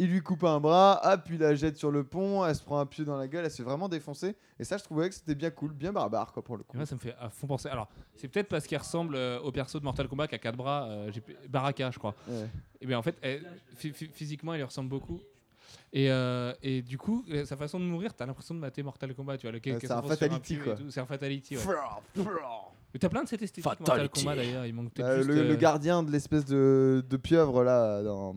il lui coupe un bras ah puis il la jette sur le pont elle se prend un pieu dans la gueule elle se fait vraiment défoncer et ça je trouvais que c'était bien cool bien barbare quoi pour le coup Et ça me fait à fond penser. Alors, c'est peut-être parce qu'il ressemble euh, au perso de Mortal Kombat qui a quatre bras. euh, j'ai- Baraka, je crois. Ouais. Et bien en fait, elle- phy- phy- physiquement, il lui ressemble beaucoup. Et, euh, et du coup, euh, sa façon de mourir, t'as l'impression de mater Mortal Kombat. Tu vois, Ouais, c'est un fatality, quoi. C'est un fatality. Ouais. Mais t'as plein de cette esthétique Mortal Fatality. Kombat d'ailleurs. Il manque Euh, juste, le, le euh, gardien de l'espèce de, de pieuvre là dans,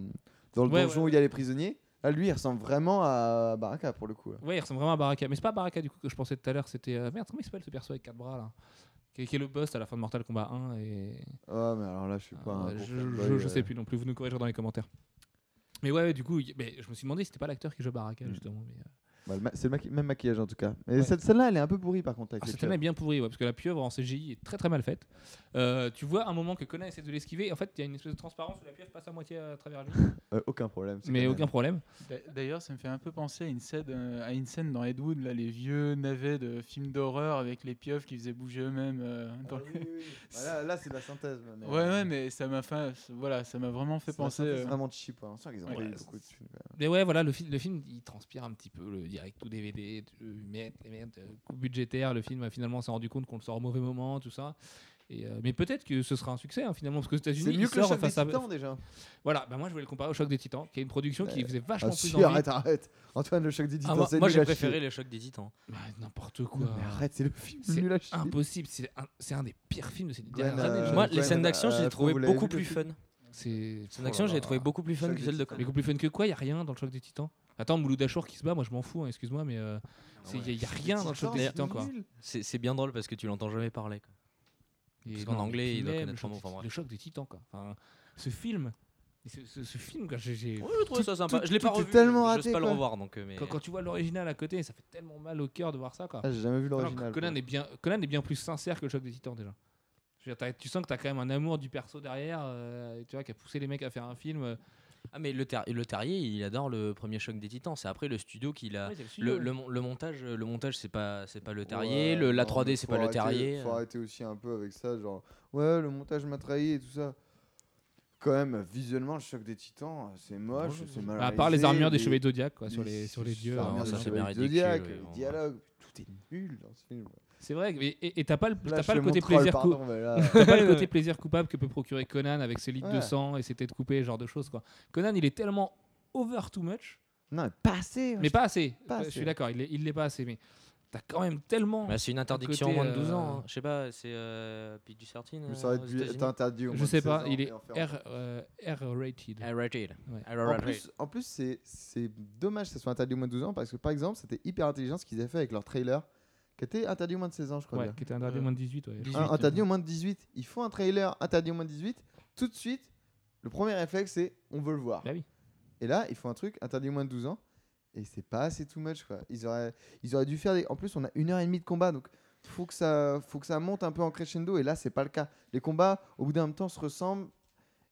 dans le Ouais, donjon ouais, où il y a les prisonniers. Là, lui, il ressemble vraiment à Baraka pour le coup. là. Ouais, il ressemble vraiment à Baraka. Mais c'est pas Baraka du coup que je pensais tout à l'heure. C'était. euh, Merde, comment il s'appelle ce perso avec quatre bras là? Qui est, le boss à la fin de Mortal Kombat 1 et. Ah, mais alors là, je suis pas. un gros je, je- je sais plus non plus, vous nous corrigerez dans les commentaires. Mais ouais, du coup, mais je me suis demandé si c'était pas l'acteur qui joue Baraka Mm. justement. Mais, euh, Bah, c'est le maqui- même maquillage en tout cas. Mais Ouais. celle-là, elle est un peu pourrie par contre. Avec ah, cette scène est bien pourrie, ouais, parce que la pieuvre en CGI est très très mal faite. Euh, tu vois un moment que Conan essaie de l'esquiver, en fait, il y a une espèce de transparence où la pieuvre passe à moitié à travers lui. Euh, aucun problème. c'est mais aucun problème. D'a- D'ailleurs, ça me fait un peu penser à une scène, euh, à une scène dans Ed Wood, là, les vieux navets de films d'horreur avec les pieuvres qui faisaient bouger eux-mêmes. euh, Ah dans- oui, oui, oui. Voilà, là, c'est de la synthèse. mais- Ouais, ouais, mais ça m'a fait, voilà, ça m'a vraiment fait c'est penser. euh, vraiment cheap. hein. Qu'ils ont Ouais. pas eu Ouais, beaucoup de même. Mais ouais, voilà, le, film le film il transpire un petit peu, le direct ou DVD, merde, merde, euh, coup budgétaire. Le film, finalement, s'est rendu compte qu'on le sort au mauvais moment, tout ça. Et, euh, mais peut-être que ce sera un succès hein, finalement, parce que aux États-Unis, C'est il mieux que le choc des face à- titans déjà. Voilà, bah moi je voulais le comparer au Choc des Titans, qui est une production qui faisait vachement Ah, plus si, envie. arrête, arrête. Antoine, le choc des titans, Ah, moi, c'est moi, j'ai préféré le choc des titans. Bah, N'importe quoi. Non, mais arrête, c'est le film C'est nul à chier. impossible, c'est un, c'est un des pires films de ces dernières années. euh, Moi, les scènes d'action, je les ai Flo, trouvées vous l'avez beaucoup plus film fun. C'est Les scènes d'action, là je les ai là. trouvées beaucoup plus fun que celles de Titans. Mais beaucoup plus fun que quoi Il y a rien dans le Choc des Titans? Attends, Mouloud Achour qui se bat, moi je m'en fous, hein, excuse-moi, mais il ouais. y, a rien dans le Choc des Titans. C'est bien drôle parce que tu l'entends jamais parler. quoi. Et Parce qu'en anglais, il doit connaître le choc, enfin, le choc des Titans quoi. Enfin, ce film, ce, ce- ce film quand j'ai- Ouais, je trouve ça sympa. tout- je l'ai pas revu. tellement je- raté, J'ose pas le revoir donc. euh, Mais... quand, quand tu vois l'original à côté, ça fait tellement mal au cœur de voir ça quoi. Ah, j'ai jamais vu l'original. Conan est bien, Conan est bien plus sincère que le choc des Titans déjà. Je veux dire, t'as- tu sens que tu as quand même un amour du perso derrière, euh, tu vois, qui a poussé les mecs à faire un film. euh. Ah mais le, ter- le terrier, il adore le premier choc des Titans. C'est après le studio qui l'a. Ouais, c'est le studio, Le, ouais. le, le montage, le montage, c'est pas, c'est pas le terrier. Ouais, le, la non, 3D, mais c'est pas le arrêter- terrier. Faut arrêter aussi un peu avec ça, genre ouais, le montage m'a trahi et tout ça. Quand même, visuellement, le choc des titans, c'est moche, c'est mal Bah, à part les armures des chevaliers Zodiac quoi, sur les- sur les dieux. les armures ça, des c'est chevaliers bien du ridicule, Zodiac, ouais, les dialogues, est nul dans ce film. C'est vrai, et- t'as pas le, pas le côté troll, plaisir cou- pardon, mais là- T'as pas le côté plaisir coupable que peut procurer Conan avec ses litres de sang et ses têtes coupées, ce genre de choses quoi. Conan il est tellement over too much, Non, pas assez. mais pas assez. Pas Je assez. suis d'accord, il l'est pas assez, mais t'as quand même tellement. Bah, c'est une interdiction côté, moins de 12 ans. euh, hein. Je sais pas, c'est euh, PG-13 Mais euh, ça États-Unis être interdit au je moins sais de pas, 16 ans il est euh, R-rated. R-rated. Ouais. En plus, en plus c'est, c'est dommage que ça soit interdit au moins de 12 ans parce que par exemple, c'était hyper intelligent ce qu'ils avaient fait avec leur trailer qui était interdit au moins de 16 ans, je crois. Ouais, bien. qui était interdit Euh, moins de 18. Ouais. 18. Un- interdit au moins de 18. Ils font un trailer interdit au moins de 18. Tout de suite, le premier réflexe, c'est on veut le voir. Bah oui. Et là, ils font un truc interdit au moins de 12 ans. Et c'est pas assez too much. Quoi. Ils, auraient, ils auraient dû faire des. En plus, on a une heure et demie de combat. Donc, faut que ça, faut que ça monte un peu en crescendo. Et là, c'est pas le cas. Les combats, au bout d'un temps, se ressemblent.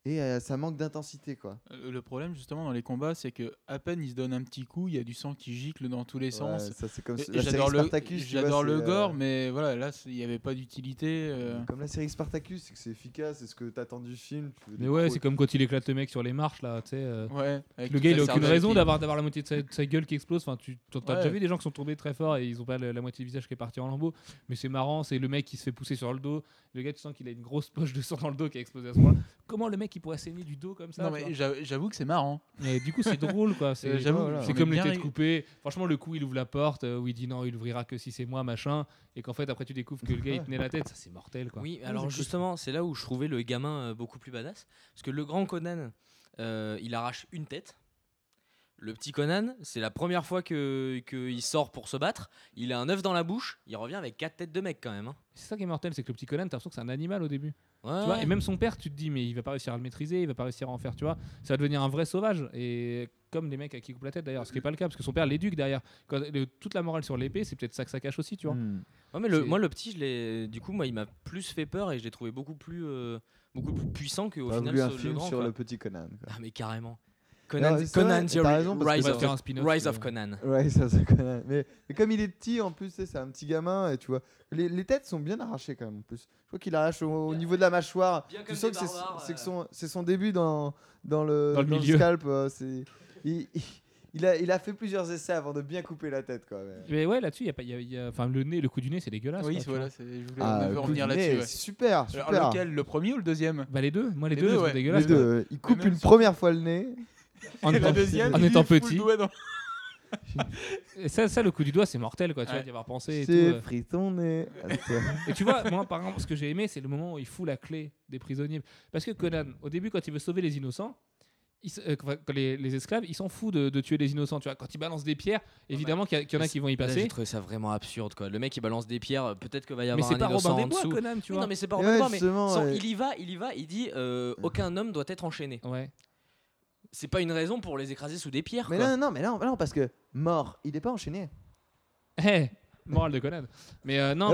Et euh, ça manque d'intensité. quoi. Euh, Le problème justement dans les combats, c'est que à peine il se donne un petit coup, il y a du sang qui gicle dans tous les Ouais, sens. ça, c'est comme J'adore le, j'adore le c'est, euh, gore, mais voilà, là il n'y avait pas d'utilité. euh. Comme la série Spartacus, c'est que c'est efficace, c'est ce que t'attends du film. tu Mais ouais, c'est comme quand il éclate le mec sur les marches là, tu sais. euh, Ouais, avec Le gars, il a aucune raison d'avoir d'avoir la moitié de sa, de sa gueule qui explose. Enfin, tu t'as Ouais. déjà vu des gens qui sont tombés très fort et ils ont pas la moitié du visage qui est parti en lambeaux. Mais c'est marrant, c'est le mec qui se fait pousser sur le dos. Le gars, tu sens qu'il a une grosse poche de sang dans le dos qui a explosé à ce moment-là. Comment le mec il pourrait saigner du dos comme ça Non, mais j'avoue que c'est marrant. Mais du coup, c'est drôle, quoi. C'est Euh, voilà. comme les têtes coupées. Franchement, le coup, il ouvre la porte euh, où il dit non, il ouvrira que si c'est moi, machin. Et qu'en fait, après, tu découvres que le gars, il tenait la tête. Ça, c'est mortel, quoi. Oui, alors justement, c'est là où je trouvais le gamin euh, beaucoup plus badass. Parce que le grand Conan, euh, il arrache une tête. Le petit Conan, c'est la première fois que qu'il sort pour se battre. Il a un œuf dans la bouche. Il revient avec quatre têtes de mec quand même. hein. C'est ça qui est mortel, c'est que le petit Conan, t'as l'impression que c'est un animal au début. Ouais, Tu vois, ouais. et même son père, tu te dis, mais il va pas réussir à le maîtriser, il va pas réussir à en faire, tu vois. Ça va devenir un vrai sauvage. Et comme les mecs à qui il coupe la tête d'ailleurs, ce qui est pas le cas, parce que son père l'éduque derrière. Quand, le- toute la morale sur l'épée, c'est peut-être ça que ça cache aussi, tu vois. Hmm. Ouais, mais le, moi, le petit, je l'ai, du coup, moi, il m'a plus fait peur et je l'ai trouvé beaucoup plus, euh, beaucoup plus puissant qu'au final voulu un ce- le film grand. sur quoi. le petit Conan. quoi. Ah, mais carrément. Conan, c'est Conan vrai, raison, Rise, of, un Rise. Conan. Mais, mais comme il est petit, en plus, c'est un petit gamin, et tu vois, les, les têtes sont bien arrachées quand même. En plus, je crois qu'il arrache au, au niveau de la mâchoire. Bien Tu sens que c'est euh. son, c'est son début dans, dans le, Dans le milieu. scalp. euh, il, a, il a fait plusieurs essais avant de bien couper la tête, quoi. mais- Mais ouais, là-dessus, il y a pas. il y a- il y a- Enfin, le nez, le coup du nez, c'est dégueulasse. oui, quoi, voilà, je voulais Ah, revenir là-dessus. ouais. Super, super. Alors lequel, le premier ou le deuxième? Bah, les deux. Moi, les, Les deux, deux, sont ouais. Les deux, euh, il coupe une première fois le nez. En Et étant, la deuxième, en il étant fout le petit. doigt dans- Et ça, ça, le coup du doigt, c'est mortel, quoi. Tu vois, Ouais. d'y avoir pensé. Et, tout, C'est euh. pris ton nez. Et tu vois, moi, par exemple, ce que j'ai aimé, c'est le moment où il fout la clé des prisonniers. Parce que Conan, au début, quand il veut sauver les innocents, il euh, quand les, les esclaves, ils s'en foutent de, de tuer les innocents. Tu vois, quand il balance des pierres, évidemment qu'il y, a- qu'il y en a qui vont y passer. j'ai trouvé ça vraiment absurde, quoi. Le mec, il balance des pierres. Peut-être que va y Mais avoir c'est un pas innocent Robin en des Bois, dessous. Conan, tu Oui, vois. non, mais c'est pas Ouais, Robin des Bois, mais sans- ouais. il y va, il y va, il dit euh, aucun homme doit être enchaîné. Ouais. C'est pas une raison pour les écraser sous des pierres. Mais quoi. non, non, mais non, non, parce que mort, il est pas enchaîné. Eh, morale de Conan. Mais euh, non, Ah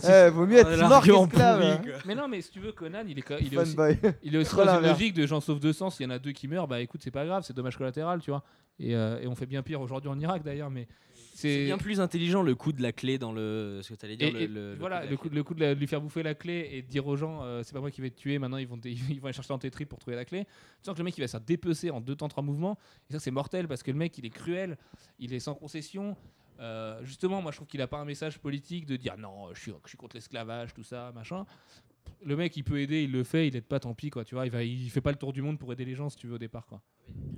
mais, ouais, Eh, vaut mieux être Oh, mort l'argument qu'esclave. pourri, hein. mais non, mais si tu veux, Conan, il est, co- il est aussi, Fanboy. il est aussi Trop dans une l'inverse. logique de j'en sauve 200. S'il y en a deux qui meurent, bah écoute, c'est pas grave, c'est dommage collatéral, tu vois. Et, euh, et on fait bien pire aujourd'hui en Irak d'ailleurs, mais C'est bien plus intelligent le coup de la clé dans le. Ce que t'allais dire. Et, le, et le- le voilà, le coup, clé. le coup de, la- de lui faire bouffer la clé et de dire aux gens, euh, c'est pas moi qui vais te tuer, maintenant ils vont, ils vont aller chercher dans tes tripes pour trouver la clé. Tu sens que le mec il va se faire dépecer en deux temps, trois mouvements. Et ça c'est mortel parce que le mec il est cruel, il est sans concession. Euh, justement, moi je trouve qu'il a pas un message politique de dire non, je suis, je suis contre l'esclavage, tout ça, machin. Le mec il peut aider, il le fait, il aide pas, tant pis quoi, tu vois. Il, va, il fait pas le tour du monde pour aider les gens si tu veux au départ quoi.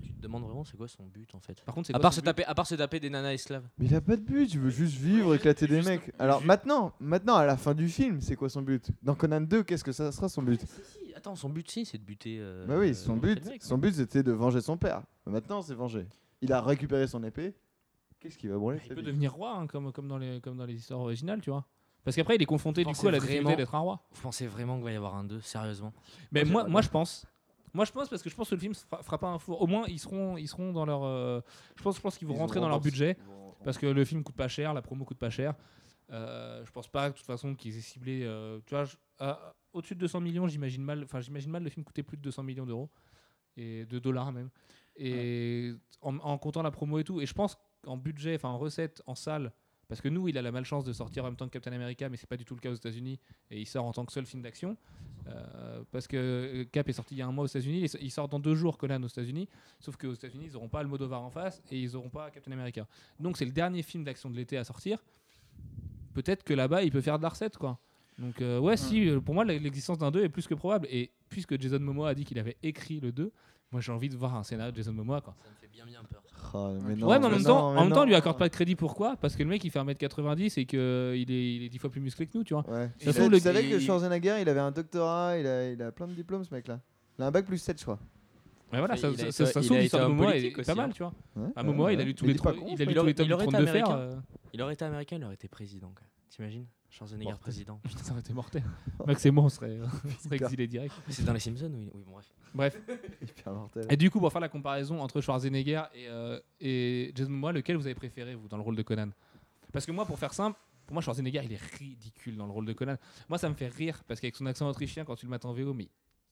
Tu te demandes vraiment c'est quoi son but en fait? Par contre, c'est À quoi part, se but taper, à part se taper des nanas esclaves. Mais il a pas de but, il veut juste vivre, éclater des Juste- mecs. Alors maintenant, maintenant à la fin du film, c'est quoi son but? Dans Conan 2, qu'est-ce que ça sera son but? Si, attends, son but si, c'est de buter. euh, Bah oui, son euh, but, son but c'était de venger son père. Mais maintenant, c'est venger. Il a récupéré son épée. Qu'est-ce qu'il va brûler Il peut devenir roi hein, comme, comme, dans les, comme dans les histoires originales, tu vois. Parce qu'après il est confronté Vous du coup à la difficulté d'être un roi. Vous pensez vraiment qu'il va y avoir un 2 Sérieusement? Mais Moi, moi, je pense. Moi je pense parce que je pense que le film fera, fera pas un four. Au moins ils seront, ils seront dans leur. euh, je pense, je pense qu'ils vont rentrer dans leur budget parce que le film coûte pas cher, la promo coûte pas cher. Euh, je pense pas de toute façon qu'ils aient ciblé. euh, tu vois, je- à- au-dessus de 200 millions, j'imagine mal. Enfin, j'imagine mal le film coûter plus de 200 millions d'euros et de dollars même. Et en, en comptant la promo et tout. Et je pense qu'en budget, enfin en recette, en salle. Parce que nous, il a la malchance de sortir en même temps que Captain America, mais c'est pas du tout le cas aux États-Unis. Et il sort en tant que seul film d'action. Euh, parce que euh, Cap est sorti il y a un mois aux États-Unis, il sort dans deux jours Conan aux États-Unis, sauf qu'aux États-Unis ils n'auront pas le Modovar en face et ils n'auront pas Captain America. Donc c'est le dernier film d'action de l'été à sortir. Peut-être que là-bas il peut faire de la recette quoi. Donc euh, ouais, si euh, pour moi l'existence d'un 2 est plus que probable et puisque Jason Momoa a dit qu'il avait écrit le 2, moi j'ai envie de voir un scénario de Jason Momoa quoi. Ça me fait bien bien peur. Oh, mais ouais, mais en mais même non, temps, mais en même temps, non. on lui accorde pas de crédit pourquoi? Parce que le mec il fait 1m90 et qu'il est, il est 10 fois plus musclé que nous, tu vois. Ouais. Ça Tu se sais- trouve, tu le- savais que il- Schwarzenegger, il avait un doctorat, il a, il a plein de diplômes ce mec-là. Il a un bac plus 7, je crois. Mais voilà, Il ça, ça, ça, ça l'histoire de Momoa est, pas mal, hein. tu vois. Ouais, À ouais, Momoa, il a ouais. lu tous Il les tomes il du aurait Trône été de Fer. américain. euh, Il aurait été américain, il aurait été président. quoi. T'imagines? Schwarzenegger président. Putain, ça aurait été mortel. Max et moi, on serait, on serait exilés direct. C'est dans les Simpsons Oui, oui bon, bref. Bref. Hyper mortel. Et du coup, pour faire la comparaison entre Schwarzenegger et, euh, et Jason Momoa, lequel vous avez préféré, vous, dans le rôle de Conan? Parce que moi, pour faire simple, pour moi, Schwarzenegger, il est ridicule dans le rôle de Conan. Moi, ça me fait rire, parce qu'avec son accent autrichien, quand tu le mets en VO, mais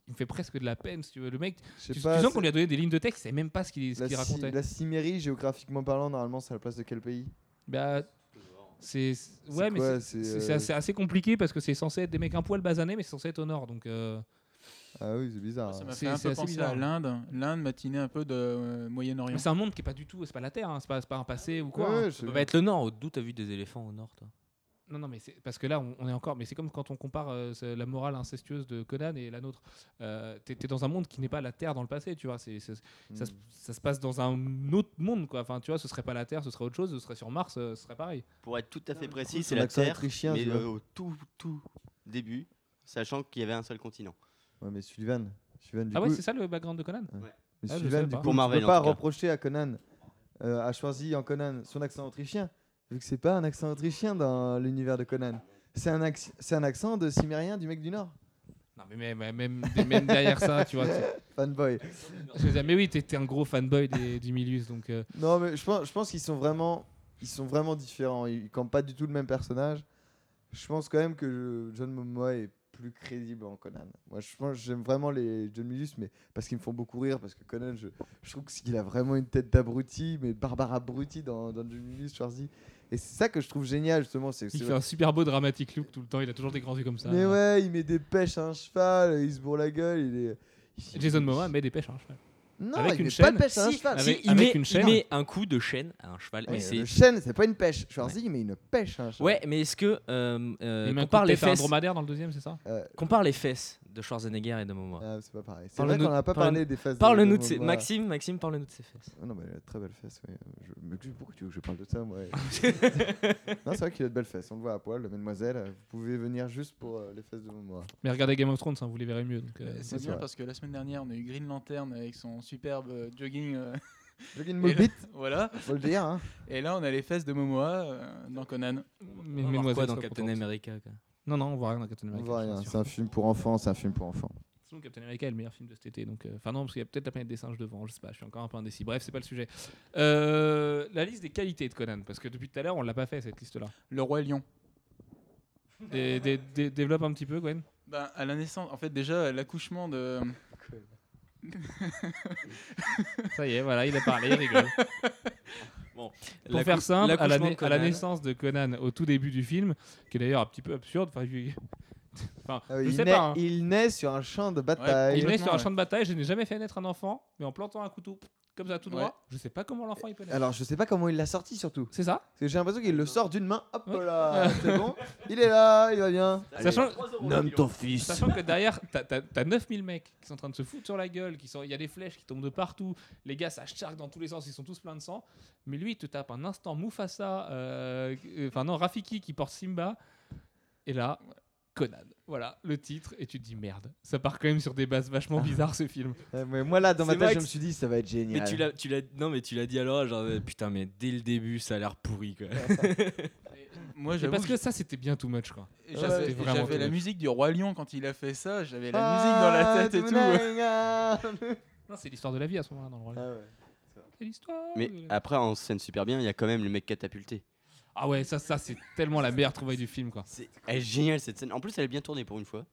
il me fait presque de la peine, si tu veux. Le mec, Je tu, pas, sens qu'on lui a donné des lignes de texte, il savait même pas ce qu'il racontait. la Cimérie, géographiquement parlant, normalement, c'est à la place de quel pays? Bah, c'est ouais, mais c'est- euh, assez, assez compliqué parce que c'est censé être des mecs un poil basanés, mais c'est censé être au nord. Donc, euh, Ah oui, c'est bizarre. Ça m'a fait un peu penser bizarre. à l'Inde. L'Inde matinée un peu de euh, Moyen-Orient. c'est un monde qui est pas du tout, c'est pas la Terre, hein, c'est pas, c'est pas un passé ou quoi. Ouais, hein. Ça peut pas être le Nord. D'où t'as vu des éléphants au Nord, toi? Non, non, mais c'est parce que là, on, on est encore. Mais c'est comme quand on compare euh, la morale incestueuse de Conan et la nôtre. Euh, T'es t'es dans un monde qui n'est pas la Terre dans le passé, tu vois. C'est c'est- ça, se- Mm. ça se passe dans un autre monde, quoi. Enfin, tu vois, ce serait pas la Terre, ce serait autre chose, ce serait sur Mars, euh, ce serait pareil. Pour être tout à fait du précis, coup, c'est la accent Terre, autrichien, mais euh, au tout, tout début, sachant qu'il y avait un seul continent. Ouais, mais Sullivan, Sullivan du ah ouais, coup, c'est ça le background de Conan mais Ah, Sullivan, du coup, Pour tu Marvel, peux en pas reprocher à Conan, euh, à Schwarzy en Conan, son accent autrichien, vu que c'est pas un accent autrichien dans l'univers de Conan. C'est un, c'est un accent de Cimérien du mec du Nord. Non, mais même, même, même, derrière ça, tu vois. Fanboy. Mais oui, t'es un gros fanboy des, du Milius, donc. euh, Non, mais je pense, je pense qu'ils sont vraiment, ils sont vraiment différents. Ils campent pas du tout le même personnage. Je pense quand même que John Momoa est plus crédible en Conan. Moi, je pense, j'aime vraiment les John Milius, mais parce qu'ils me font beaucoup rire. Parce que Conan, je, je trouve qu'il a vraiment une tête d'abruti, mais barbare abruti dans, dans John Milius, Schwarzy. Et c'est ça que je trouve génial justement. C'est, il c'est- fait un super beau dramatique look tout le temps, il a toujours des grands yeux comme ça. mais ouais, il met des pêches à un cheval, il se bourre la gueule, il est. il- Jason Momoa met des pêches à un cheval. Non, avec il une met chaîne. pas de pêche à un Si, cheval. si, Avec- il, avec met, une il chaîne. met un coup de chaîne à un cheval. Ouais, mais c'est le chêne, c'est pas une pêche. Schwarzy, il met une pêche à un cheval. Ouais, mais est-ce que euh, euh, il met un coup compare de les à un fesses, dromadaire dans le deuxième, c'est ça? Euh, compare les fesses de Schwarzenegger et de Momoa. Ah, c'est pas pareil. C'est vrai qu'on n'a pas parle- parlé des fesses. de- Parle-nous de de Momoa. Maxime, Maxime, parle-nous de ses fesses. Ah non, mais très belles fesses. ouais. Je... Mais pourquoi tu veux que je parle de ça, moi Non, c'est vrai qu'il a de belles fesses. On le voit à poil, mademoiselle. Vous pouvez venir juste pour euh, les fesses de Momoa. Mais regardez Game of Thrones, hein, vous les verrez mieux. Donc, euh, C'est c'est bien vrai. parce que la semaine dernière, on a eu Green Lantern avec son superbe euh, jogging. euh, Jogging là- voilà. faut le dire. Hein. Et là, on a les fesses de Momoa euh, dans Conan. mais On quoi dans Captain. America quoi. Non, non, on voit rien dans Captain On America. voit je rien. C'est un film pour enfants, c'est un film pour enfants. Sinon, Captain America est le meilleur film de cet été. Donc, euh, enfin non, parce qu'il y a peut-être la planète des singes devant. Je sais pas, je suis encore un peu indécis. Bref, c'est pas le sujet. Euh, la liste des qualités de Conan, parce que depuis tout à l'heure, on l'a pas fait cette liste-là. Le roi lion. Dé- dé- dé- développe un petit peu, Gwen? Ben, à la naissance, en fait, déjà, à l'accouchement de. Ça y est, voilà, il a parlé, il rigole. Pour faire simple, à la, de à la naissance de Conan au tout début du film, qui est d'ailleurs un petit peu absurde. Enfin, je, enfin, Ah oui, je il, sais naît, pas. hein. il naît sur un champ de bataille. Il naît sur un champ de bataille. Je n'ai jamais fait naître un enfant, mais en plantant un couteau comme ça tout droit, Ouais. je sais pas comment l'enfant il peut naître. Alors, je sais pas comment il l'a sorti surtout. C'est ça Parce que j'ai l'impression qu'il le sort d'une main. Hop Ouais. là, c'est bon. Il est là, il va bien. Sachant, Nomme ton fils. Sachant que derrière, t'as- t'as t'as 9000 mecs qui sont en train de se foutre sur la gueule, qui sont- il y a des flèches qui tombent de partout, les gars ça charque dans tous les sens, ils sont tous pleins de sang. Mais lui, il te tape un instant Mufasa, euh, euh, enfin non, Rafiki qui porte Simba, et là, Conan. Voilà le titre, et tu te dis merde, ça part quand même sur des bases vachement bizarres ce film. Euh, mais moi là, dans ma tête, je me suis dit, ça va être génial. Mais tu l'as, tu l'as, non mais tu l'as dit alors, genre euh, putain mais dès le début ça a l'air pourri quoi. Moi, parce que que ça c'était bien too much quoi. j'avais, la musique du roi lion quand il a fait ça. J'avais la Ah, musique dans la tête et tout. Non, c'est l'histoire de la vie à ce moment-là dans le rôle. Ah ouais. C'est l'histoire. Mais après, en scène super bien, il y a quand même le mec catapulté. Ah ouais, ça, ça c'est tellement la meilleure trouvaille du film quoi. C'est elle est géniale cette scène. En plus, elle est bien tournée pour une fois.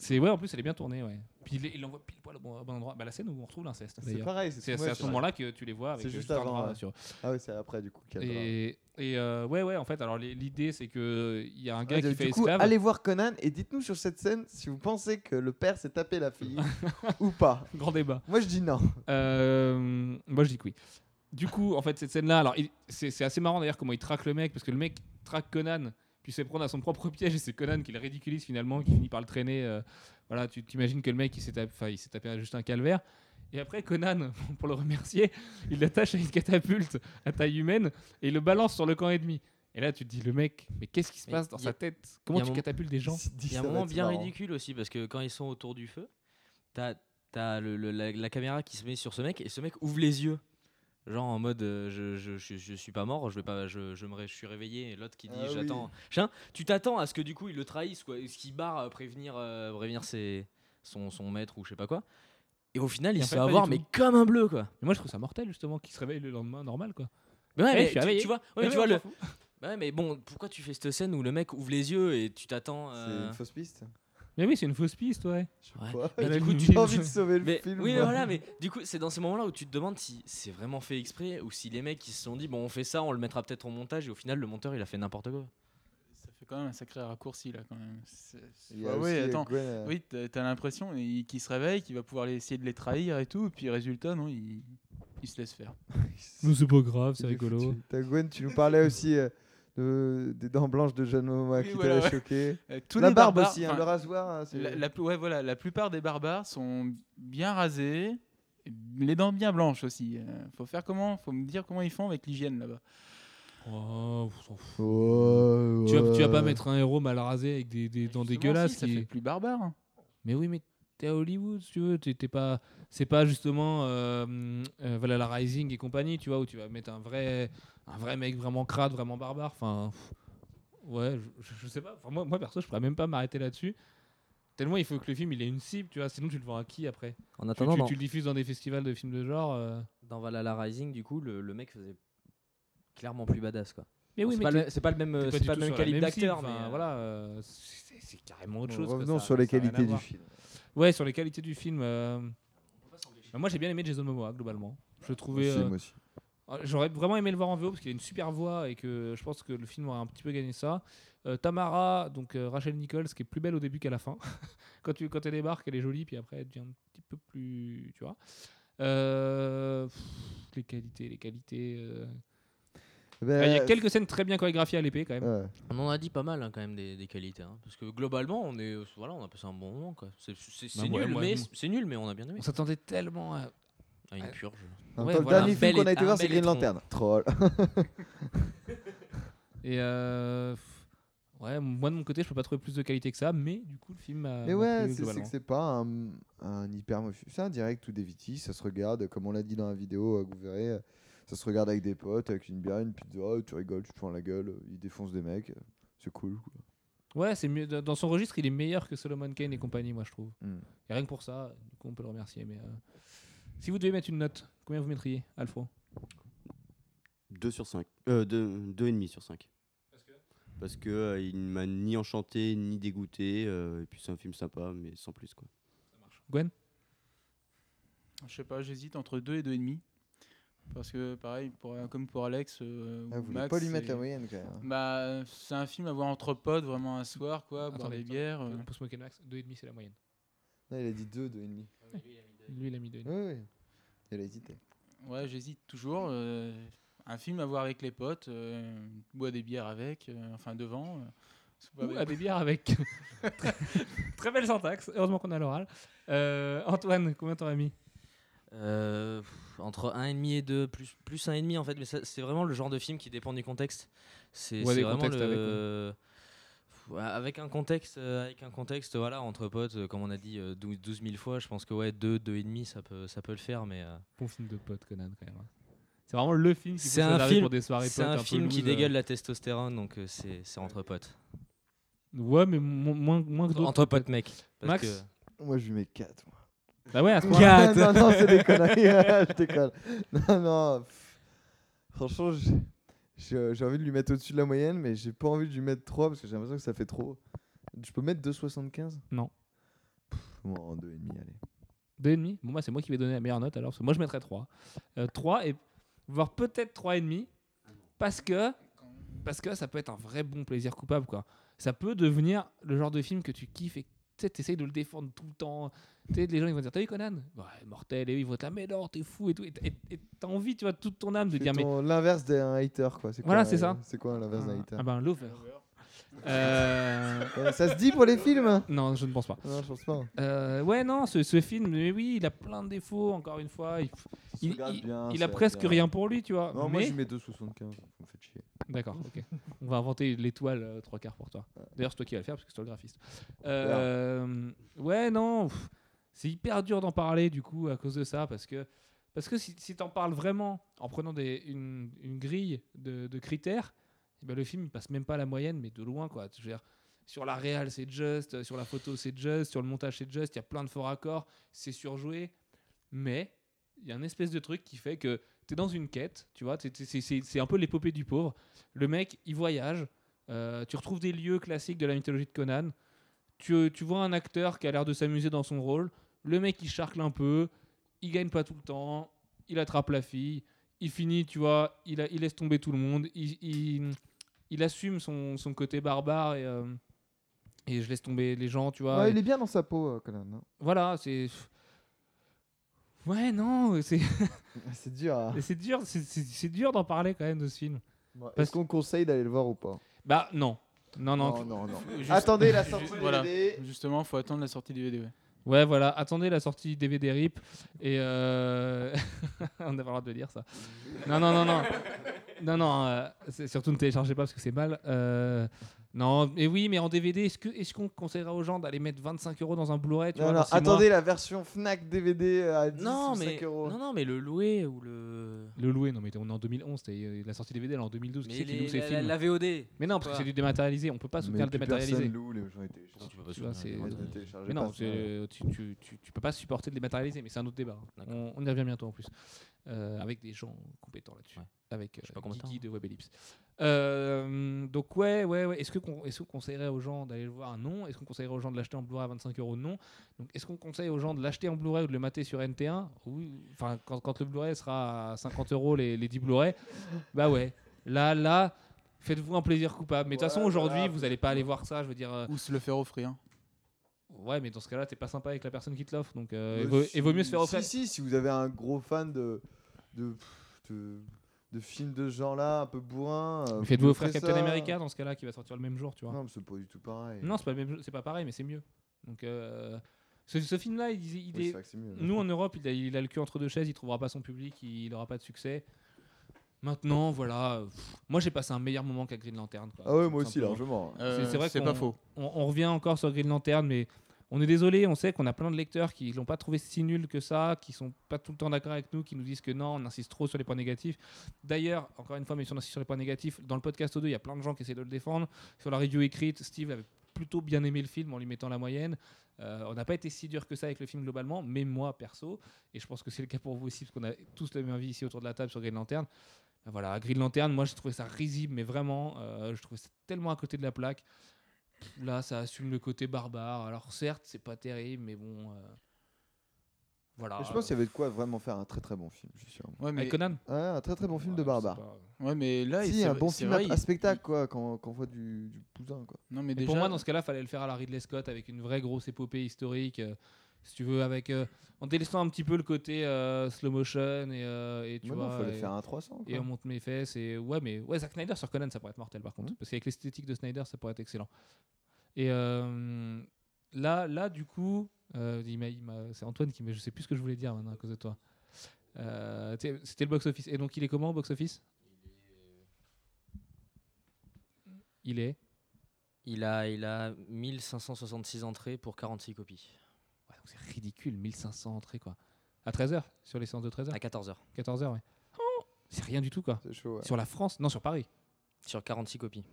C'est ouais, en plus elle est bien tournée, ouais. Puis il il l'envoie pile poil au bon, au bon endroit. Bah la scène où on retrouve l'inceste C'est pareil, C'est à ce moment-là que tu les vois avec C'est euh, juste avant, ouais. sur. Ah oui, c'est après du coup. Et, et euh, ouais, ouais, en fait, alors l'idée c'est que il y a un gars Ouais, qui du fait coup, esclave. allez voir Conan et dites-nous sur cette scène si vous pensez que le père s'est tapé la fille ou pas. Grand débat. Moi je dis non. Euh, moi je dis que oui. Du coup, en fait, cette scène-là, alors c'est assez marrant d'ailleurs comment il traque le mec parce que le mec traque Conan puis se prendre à son propre piège et c'est Conan qui le ridiculise finalement, qui finit par le traîner. euh, voilà, tu t'imagines que le mec il s'est tapé, enfin, il s'est tapé juste un calvaire. Et après, Conan, pour le remercier, il l'attache à une catapulte à taille humaine et il le balance sur le camp ennemi. Et là, tu te dis, le mec, mais qu'est-ce qui se passe dans sa a- tête? Comment tu catapultes des gens? Il y a un moment bien ridicule aussi parce que quand ils sont autour du feu, t'as as le, le- la, la caméra qui se met sur ce mec et ce mec ouvre les yeux. Genre en mode euh, je, je, je, je suis pas mort, je vais pas je, je me ré- je suis réveillé et l'autre qui dit Ah oui. j'attends. Chien, tu t'attends à ce que du coup il le trahisse quoi, ce qui barre à prévenir euh, prévenir ses, son, son maître ou je sais pas quoi. Et au final, il en se fait, fait pas du avoir tout. mais comme un bleu quoi. Mais Moi, je trouve ça mortel justement qu'il se réveille le lendemain normal quoi. Mais ouais, Eh, mais je suis tu, réveillé. vois, ouais, Mais mais tu vois le. Ouais, mais bon, pourquoi tu fais cette scène où le mec ouvre les yeux et tu t'attends C'est euh, une fausse piste. Mais oui, c'est une fausse piste, ouais. Ouais. Mais du coup, tu- J'ai envie de sauver le Mais, film. oui, moi. voilà, mais du coup, c'est dans ces moments-là où tu te demandes si c'est vraiment fait exprès ou si les mecs ils se sont dit bon, on fait ça, on le mettra peut-être au montage et au final, le monteur il a fait n'importe quoi. Ça fait quand même un sacré raccourci là quand même. Ah oui, attends. Gwen, Oui, t'as l'impression il- qu'il se réveille, qu'il va pouvoir essayer de les trahir et tout, et puis résultat, non, il, il se laisse faire. Nous, c'est pas grave, c'est rigolo. T'as Gwen, tu nous parlais aussi euh, de- des dents blanches de Jeanne Momoa Oui, qui voilà, t'avait ouais. choqué. Euh, tous La les barbe barbares, aussi, hein, le rasoir. hein, La, la ouais, voilà, la plupart des barbares sont bien rasés, les dents bien blanches aussi. Euh, faut faire comment Faut me dire comment ils font avec l'hygiène là-bas. Oh, Tu, vas, tu vas pas mettre un héros mal rasé avec des, des dents dégueulasses. si, ça qui- fait plus barbare. hein. Mais oui, mais t'es à Hollywood, si tu veux. T'es t'es pas, c'est pas justement euh, euh, voilà, la Rising et compagnie, tu vois, où tu vas mettre un vrai, un vrai mec vraiment crade, vraiment barbare. Enfin, ouais, je, je sais pas. Enfin, moi, moi, perso, je pourrais même pas m'arrêter là-dessus. Tellement il faut que le film il ait une cible, tu vois. Sinon, tu le vends à qui après? En tu, attendant, tu- le diffuses dans des festivals de films de genre. euh. dans Valhalla Rising, du coup, le, le mec faisait clairement plus badass quoi. Mais Bon, oui, c'est pas, le- c'est pas le même, pas le même calibre d'acteur, enfin, mais euh, voilà, euh, c'est carrément autre Bon, chose. Revenons ça- sur les qualités du film. Ouais, sur les qualités du film. euh, bah, moi, j'ai bien aimé Jason Momoa globalement. Je le trouvais. Aussi, euh, moi aussi. Ah, J'aurais vraiment aimé le voir en VO parce qu'il a une super voix et que je pense que le film aurait un petit peu gagné ça. Euh, Tamara, donc euh, Rachel Nichols, qui est plus belle au début qu'à la fin. quand, tu, quand elle débarque, elle est jolie, puis après, elle devient un petit peu plus. Tu vois. Euh, pff, les qualités, les qualités. euh. Ben, Ah, Il y a quelques scènes très bien chorégraphiées à l'épée quand même. ouais. On en a dit pas mal hein, quand même des, des qualités. hein, parce que globalement, on est, voilà, on a passé un bon moment. quoi. C'est Bah, ouais, nul, moi, mais nul, mais on a bien aimé. On s'attendait tellement à. À une Ouais. purge. En même voilà, le dernier un film bel qu'on a été é- voir, un c'est bel Green étron. Lantern. Troll. Et euh, ouais, moi de mon côté, je peux pas trouver plus de qualité que ça, mais du coup, le film. Mais m'a ouais, plu c'est- c'est globalement. que c'est pas un, un hyper. C'est un direct ou des vitis, ça se regarde, comme on l'a dit dans la vidéo euh, que vous verrez. euh, Ça se regarde avec des potes, avec une bière, une pizza, tu rigoles, tu te fends la gueule, euh, il défonce des mecs. euh, C'est cool. quoi. Ouais, c'est mieux. Dans son registre, il est meilleur que Solomon Kane et compagnie, moi je trouve. Mm. Et rien que pour ça, du coup, on peut le remercier. Mais euh, si vous devez mettre une note, combien vous mettriez, Alfro? 2 sur 5. Euh, 2,5 sur 5. Parce que? Euh, il m'a ni enchanté ni dégoûté. euh, et puis c'est un film sympa, mais sans plus quoi. Gwen? Je sais pas, j'hésite entre 2 et 2,5. Parce que pareil, pour, comme pour Alex euh, Ah, ou vous voulez Max, pas lui mettre c'est- la moyenne quand même. hein. Bah, c'est un film à voir entre potes, vraiment un soir, quoi, boire Attendez, des bières. euh. Pour Smoke and Max, 2,5 c'est la moyenne. Non, il a dit 2, 2,5. Lui, il a mis 2,5. Oui, oui. Il a hésité. Ouais, j'hésite toujours. euh, un film à voir avec les potes, euh, boire des bières avec, euh, enfin devant. euh, Ou avec- à des bières avec. très, très belle syntaxe, heureusement qu'on a l'oral. Euh, Antoine, combien t'aurais mis? Euh, entre 1,5 et 2, plus, plus 1,5 en fait, mais c'est vraiment le genre de film qui dépend du contexte. C'est Ouais, vraiment le... Ouais, avec un contexte, euh, avec un contexte, voilà, entre potes, euh, comme on a dit euh, 12, 12 000 fois, je pense que ouais, 2, 2,5, ça peut, ça peut le faire, mais euh, Bon film de pote, Conan, quand même. hein. C'est vraiment le film qui C'est un film- pour des soirées c'est potes un peu film qui euh. dégueule la testostérone, donc euh, c'est c'est entre potes. Ouais, mais mo- moins, moins que d'autres. Entre potes, mec. Parce Max que- Moi, je lui mets 4. Bah ouais, à ce point non, non, c'est des conneries. je déconne. Non, non. pff. Franchement, j'ai- j'ai j'ai envie de lui mettre au-dessus de la moyenne, mais j'ai pas envie de lui mettre 3 parce que j'ai l'impression que ça fait trop. Je peux mettre 2,75 Non. Pff, Bon, 2,5, allez. 2,5 Bon, moi, c'est moi qui vais donner la meilleure note alors. Parce que moi, je mettrais 3. 3 et voire peut-être 3,5 parce que, parce que ça peut être un vrai bon plaisir coupable. quoi. Ça peut devenir le genre de film que tu kiffes et tu essayes de le défendre tout le temps. Tu sais, les gens ils vont dire T'as vu Conan? Ouais, mortel. Et ils vont te dire Mais non, t'es fou et tout. Et t'as envie, tu vois, toute ton âme de dire Mais. l'inverse d'un hater, quoi. C'est Voilà, c'est euh, ça. C'est quoi l'inverse d'un hater Ah ben, lover. Euh, Ça se dit pour les films Non, je ne pense pas. Non, je pense pas. Euh, ouais, non, ce, ce film, mais oui, il a plein de défauts, encore une fois. Il, il, regarde il- bien, il ça a presque bien. rien pour lui, tu vois. Non, moi, je mets 2,75. Vous me faites chier. D'accord, ok. On va inventer l'étoile euh, trois quarts pour toi. D'ailleurs, c'est toi qui vas le faire parce que c'est toi le graphiste. Euh, ouais, non, pff, c'est hyper dur d'en parler du coup à cause de ça parce que, parce que si, si t'en parles vraiment en prenant des, une, grille de, critères, eh ben, le film il passe même pas la moyenne, mais de loin quoi. Je veux sur la réal c'est juste, sur la photo c'est juste, sur le montage c'est juste, il y a plein de faux raccords, c'est surjoué, mais il y a un espèce de truc qui fait que tu es dans une quête, tu vois, c'est un peu l'épopée du pauvre. Le mec, il voyage, euh, tu retrouves des lieux classiques de la mythologie de Conan, tu, tu vois un acteur qui a l'air de s'amuser dans son rôle, le mec il charcle un peu, il gagne pas tout le temps, il attrape la fille, il finit, tu vois, il, a- il laisse tomber tout le monde, il, il, il assume son, son côté barbare et, euh, et je laisse tomber les gens, tu vois. Ouais, et- il est bien dans sa peau, euh, Conan. hein. Voilà, c'est. Ouais, non, c'est C'est dur. hein. c'est dur, c'est- dur d'en parler quand même de ce film. Est-ce qu'on conseille d'aller le voir ou pas? Bah non. Non, non. non, non, non. Juste- Attendez la sortie voilà. DVD. Justement, faut attendre la sortie DVD. ouais. Ouais, voilà. Attendez la sortie DVD RIP. Et euh... on le droit de le dire ça. Non, non, non, non. Non, non. euh, surtout ne téléchargez pas parce que c'est mal. Euh, Non, mais oui, mais en DVD, est-ce qu'on conseillerait aux gens d'aller mettre 25 euros dans un Blu-ray tu Non, vois, non, dans six attendez la version Fnac DVD à 10 Non ou mais, 5 euros. non, non, mais le louer ou le. Le louer, non, mais on est en 2011. c'était, euh, La sortie DVD, elle est en 2012. Qui Mais c'est qui les- loue ces la, films la VOD. Mais non, parce que c'est du dématérialisé. On peut pas soutenir le dématérialisé. personne loue, les gens étaient tu peux pas Tu vois, soutenir c'est- la Ouais, VOD? téléchargez Mais pas, non, c'est c'est- tu, tu, tu, tu peux pas supporter le dématérialisé, mais c'est un autre débat. D'accord. On, on y revient bientôt en plus. Euh, avec des gens compétents là-dessus. Ouais. Avec euh, Je sais pas combien de Guigui temps. de Web Ellipse. Euh, donc, ouais, ouais, ouais. Est-ce que qu'on est-ce qu'on conseillerait aux gens d'aller le voir Non. Est-ce qu'on conseillerait aux gens de l'acheter en Blu-ray à 25 euros Non. Donc, est-ce qu'on conseille aux gens de l'acheter en Blu-ray ou de le mater sur NT1 Oui. Enfin, quand, quand le Blu-ray sera à 50 euros les, les 10 Blu-ray, bah ouais. Là, là, faites-vous un plaisir coupable. Mais de toute façon, aujourd'hui, vous n'allez pas aller voir ça. Je veux dire. euh, Ou se le faire offrir. Ouais, mais dans ce cas-là, t'es pas sympa avec la personne qui te l'offre, donc euh, Ouais, il, vaut, si- il vaut mieux se faire offrir. Si, si, si vous avez un gros fan de, de, de, de films de ce genre-là, un peu bourrin. euh, Faites-vous vous offrir Captain ça. America dans ce cas-là, qui va sortir le même jour, tu vois. Non, mais c'est pas du tout pareil. Non, c'est pas même, pas pareil, mais c'est mieux. Donc, euh, ce, ce film-là, il, il Oui, est. c'est vrai que c'est mieux. Nous en Europe, il a, il a le cul entre deux chaises, il trouvera pas son public, il aura pas de succès. Maintenant, voilà. pff, moi, j'ai passé un meilleur moment qu'à Green Lantern. quoi, Ah ouais, moi aussi, simplement. largement. Euh, c'est vrai c'est qu'on- pas faux. On, on revient encore sur Green Lantern, mais on est désolé, on sait qu'on a plein de lecteurs qui l'ont pas trouvé si nul que ça, qui sont pas tout le temps d'accord avec nous, qui nous disent que non, on insiste trop sur les points négatifs. D'ailleurs, encore une fois, mais si on insiste sur les points négatifs, dans le podcast O2, il y a plein de gens qui essaient de le défendre. Sur la review écrite, Steve avait plutôt bien aimé le film en lui mettant la moyenne. Euh, on n'a pas été si dur que ça avec le film globalement, mais moi perso, et je pense que c'est le cas pour vous aussi, parce qu'on a tous le même avis ici autour de la table sur Green Lantern. Voilà, Green Lantern, moi je trouvais ça risible, mais vraiment, euh, je trouvais ça tellement à côté de la plaque. Là, ça assume le côté barbare. Alors certes, c'est pas terrible, mais bon, euh, voilà. Je pense qu'il y avait de quoi vraiment faire un très très bon film, je suis sûr. Ouais, mais, Avec Conan? Ouais, un très très bon film de barbare. pas. ouais, mais là, si, c'est- un bon film vrai, à, il- spectacle, quoi, quand, quand on voit du, du poussin, quoi. Non, mais déjà. pour moi, dans ce cas-là, fallait le faire à la Ridley Scott avec une vraie grosse épopée historique. euh, si tu veux, avec euh, en délaissant un petit peu le côté euh, slow motion et, euh, et tu Mais non, vois. fallait et- faire un 300. Et on monte mes fesses. Et ouais, mais ouais, Zack Snyder sur Conan, ça pourrait être mortel par contre. Mhm. Parce qu'avec l'esthétique de Snyder, ça pourrait être excellent. Et euh, là, là, du coup, euh, c'est Antoine qui m'a. Je sais plus ce que je voulais dire maintenant à cause de toi. Euh, C'était le box-office. Et donc, il est comment au box-office? Il est. Il a, il a 1566 entrées pour 46 copies. C'est ridicule, 1500 entrées quoi. À 13h Sur les séances de 13h À 14h. 14h, ouais. C'est rien du tout quoi. C'est chaud, ouais. Sur la France Non, sur Paris. Sur 46 copies.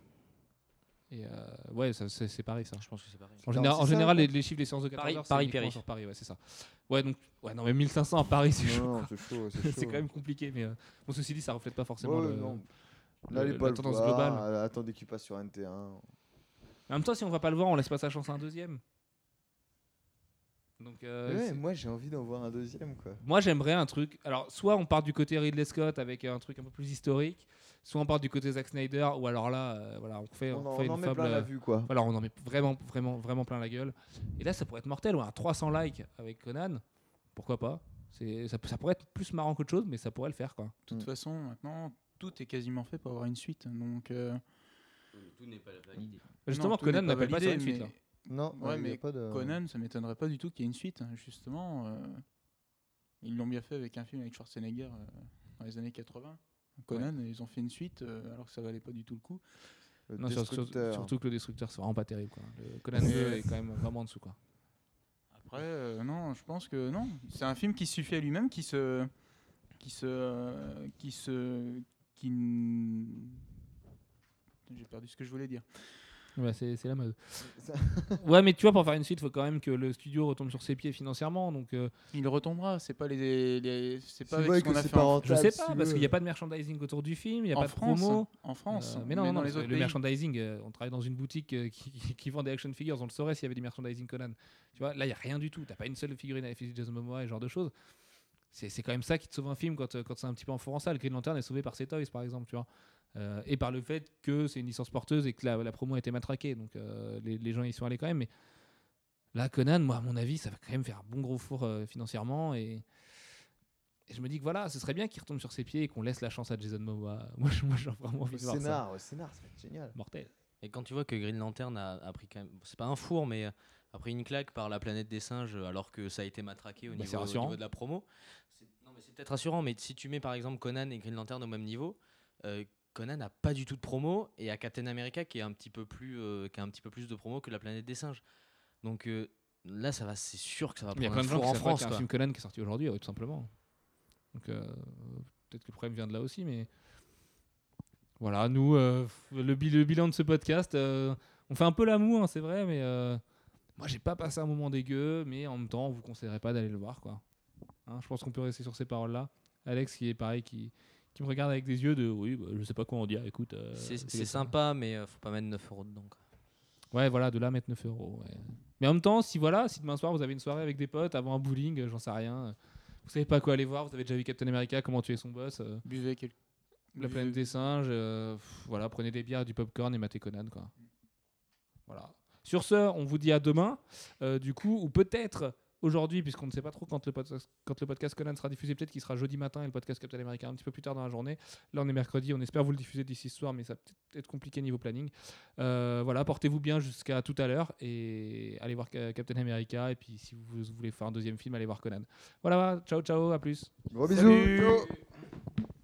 Et euh, ouais, ça, c'est c'est pareil ça. Je pense que c'est pareil. En général, en 46 général ça, les, les chiffres des séances de 14 Paris- Paris, Péri. sur Paris, ouais, c'est ça. Ouais, donc, ouais, non, mais 1500 à Paris, c'est chaud. C'est chaud, c'est chaud. c'est quand même compliqué, mais euh, bon, ceci dit, ça reflète pas forcément Ouais, le. non. le- N'allez la tendance globale. euh, attendez qu'il passe sur NT1. En même temps, si on va pas le voir, on laisse pas sa chance à un deuxième. Donc, euh, Ouais, moi j'ai envie d'en voir un deuxième, quoi. moi j'aimerais un truc. Alors, soit on part du côté Ridley Scott avec un truc un peu plus historique, soit on part du côté Zack Snyder, ou alors là, euh, voilà, on fait, On on en, fait on une en met fable. plein la vue, quoi. Voilà, on en met vraiment, vraiment, vraiment plein la gueule. Et là, ça pourrait être mortel, ouais, un 300 likes avec Conan. Pourquoi pas C'est, ça, ça pourrait être plus marrant qu'autre chose, mais ça pourrait le faire, quoi. De toute Mm. façon, maintenant, tout est quasiment fait pour avoir une suite. Donc, euh, Tout n'est pas validé. Justement, non, Conan n'est n'appelle pas sur validé, une suite, là. Non, Ouais, il y a mais pas de... Conan, ça m'étonnerait pas du tout qu'il y ait une suite. hein, Justement, euh, ils l'ont bien fait avec un film avec Schwarzenegger euh, dans les années 80. Conan, et ils ont fait une suite euh, alors que ça valait pas du tout le coup. le Non, surtout que le destructeur, c'est vraiment pas terrible, quoi. Le Conan 2 est quand même vraiment en dessous, quoi. Après, euh, non, je pense que non. C'est un film qui se suffit à lui-même, qui se, qui se, qui se, qui. n- J'ai perdu ce que je voulais dire. Ouais, c'est, c'est la mode. Ouais, mais tu vois, pour faire une suite, il faut quand même que le studio retombe sur ses pieds financièrement. Donc, euh, Il retombera. C'est pas les, les- c'est pas avec ce qu'on a fait pas en, je sais pas, parce qu'il n'y a pas de merchandising autour du film, il n'y a en pas de promo. En France. Euh, mais non, non, dans non, les autres le pays. merchandising, euh, on travaille dans une boutique euh, qui, qui- qui vend des action figures, on le saurait s'il y avait du merchandising Conan. Tu vois, là, il n'y a rien du tout. Tu pas une seule figurine à l'effigie de Jason Momoa et ce genre de choses. C'est c'est quand même ça qui te sauve un film quand, euh, quand c'est un petit peu en ça. Le Green Lantern est sauvé par ses toys, par exemple, tu vois. Euh, et par le fait que c'est une licence porteuse et que la, la promo a été matraquée. Donc euh, les, les gens y sont allés quand même. Mais là, Conan, moi, à mon avis, ça va quand même faire un bon gros four euh, financièrement. Et Et je me dis que voilà, ce serait bien qu'il retombe sur ses pieds et qu'on laisse la chance à Jason Momoa. Moi, je- moi j'ai vraiment envie Le de voir ça. scénar, le scénar, ça va être génial. Mortel. Et quand tu vois que Green Lantern a, a pris quand même, c'est pas un four, mais a pris une claque par la planète des singes, alors que ça a été matraqué au, Bah, niveau, au niveau de la promo. C'est- Non, mais c'est peut-être rassurant, mais si tu mets par exemple Conan et Green Lantern au même niveau, euh, Conan n'a pas du tout de promo et a Captain America qui est un petit peu plus, euh, qui a un petit peu plus de promo que la planète des singes. Donc euh, là, ça va, c'est sûr que ça va Il y a prendre plein un de gens qui en France. qu'il y a un film Conan qui est sorti aujourd'hui, ouais, tout simplement. Donc peut-être que le problème vient de là aussi, mais voilà, nous, le, bi- le bilan de ce podcast, on fait un peu l'amour, hein, c'est vrai, mais moi j'ai pas passé un moment dégueu, mais en même temps, on vous conseillerait pas d'aller le voir, quoi. Hein, je pense qu'on peut rester sur ces paroles-là. Alex, qui est pareil, qui, qui me regarde avec des yeux de oui, bah, je sais pas quoi en dire, écoute. euh, C'est sympa, mais euh, faut pas mettre 9 euros dedans. quoi. Ouais, voilà, de là mettre 9 euros. ouais. Mais en même temps, si voilà, si demain soir vous avez une soirée avec des potes avant un bowling, j'en sais rien, euh, vous savez pas quoi aller voir, vous avez déjà vu Captain America, comment tuer son boss, euh, Buvez quelques. la planète des singes, euh, pff, voilà, prenez des bières, du popcorn et matez Conan, quoi. Voilà. Sur ce, on vous dit à demain, euh, du coup, ou peut-être aujourd'hui, puisqu'on ne sait pas trop quand le, podcast, quand le podcast Conan sera diffusé, peut-être qu'il sera jeudi matin et le podcast Captain America un petit peu plus tard dans la journée. Là, on est mercredi, on espère vous le diffuser d'ici ce soir, mais ça va peut-être être compliqué niveau planning. Euh, voilà, portez-vous bien jusqu'à tout à l'heure et allez voir Ca- Captain America. Et puis, si vous voulez faire un deuxième film, allez voir Conan. Voilà, ciao, ciao, à plus. Gros bisous. Salut. Ciao.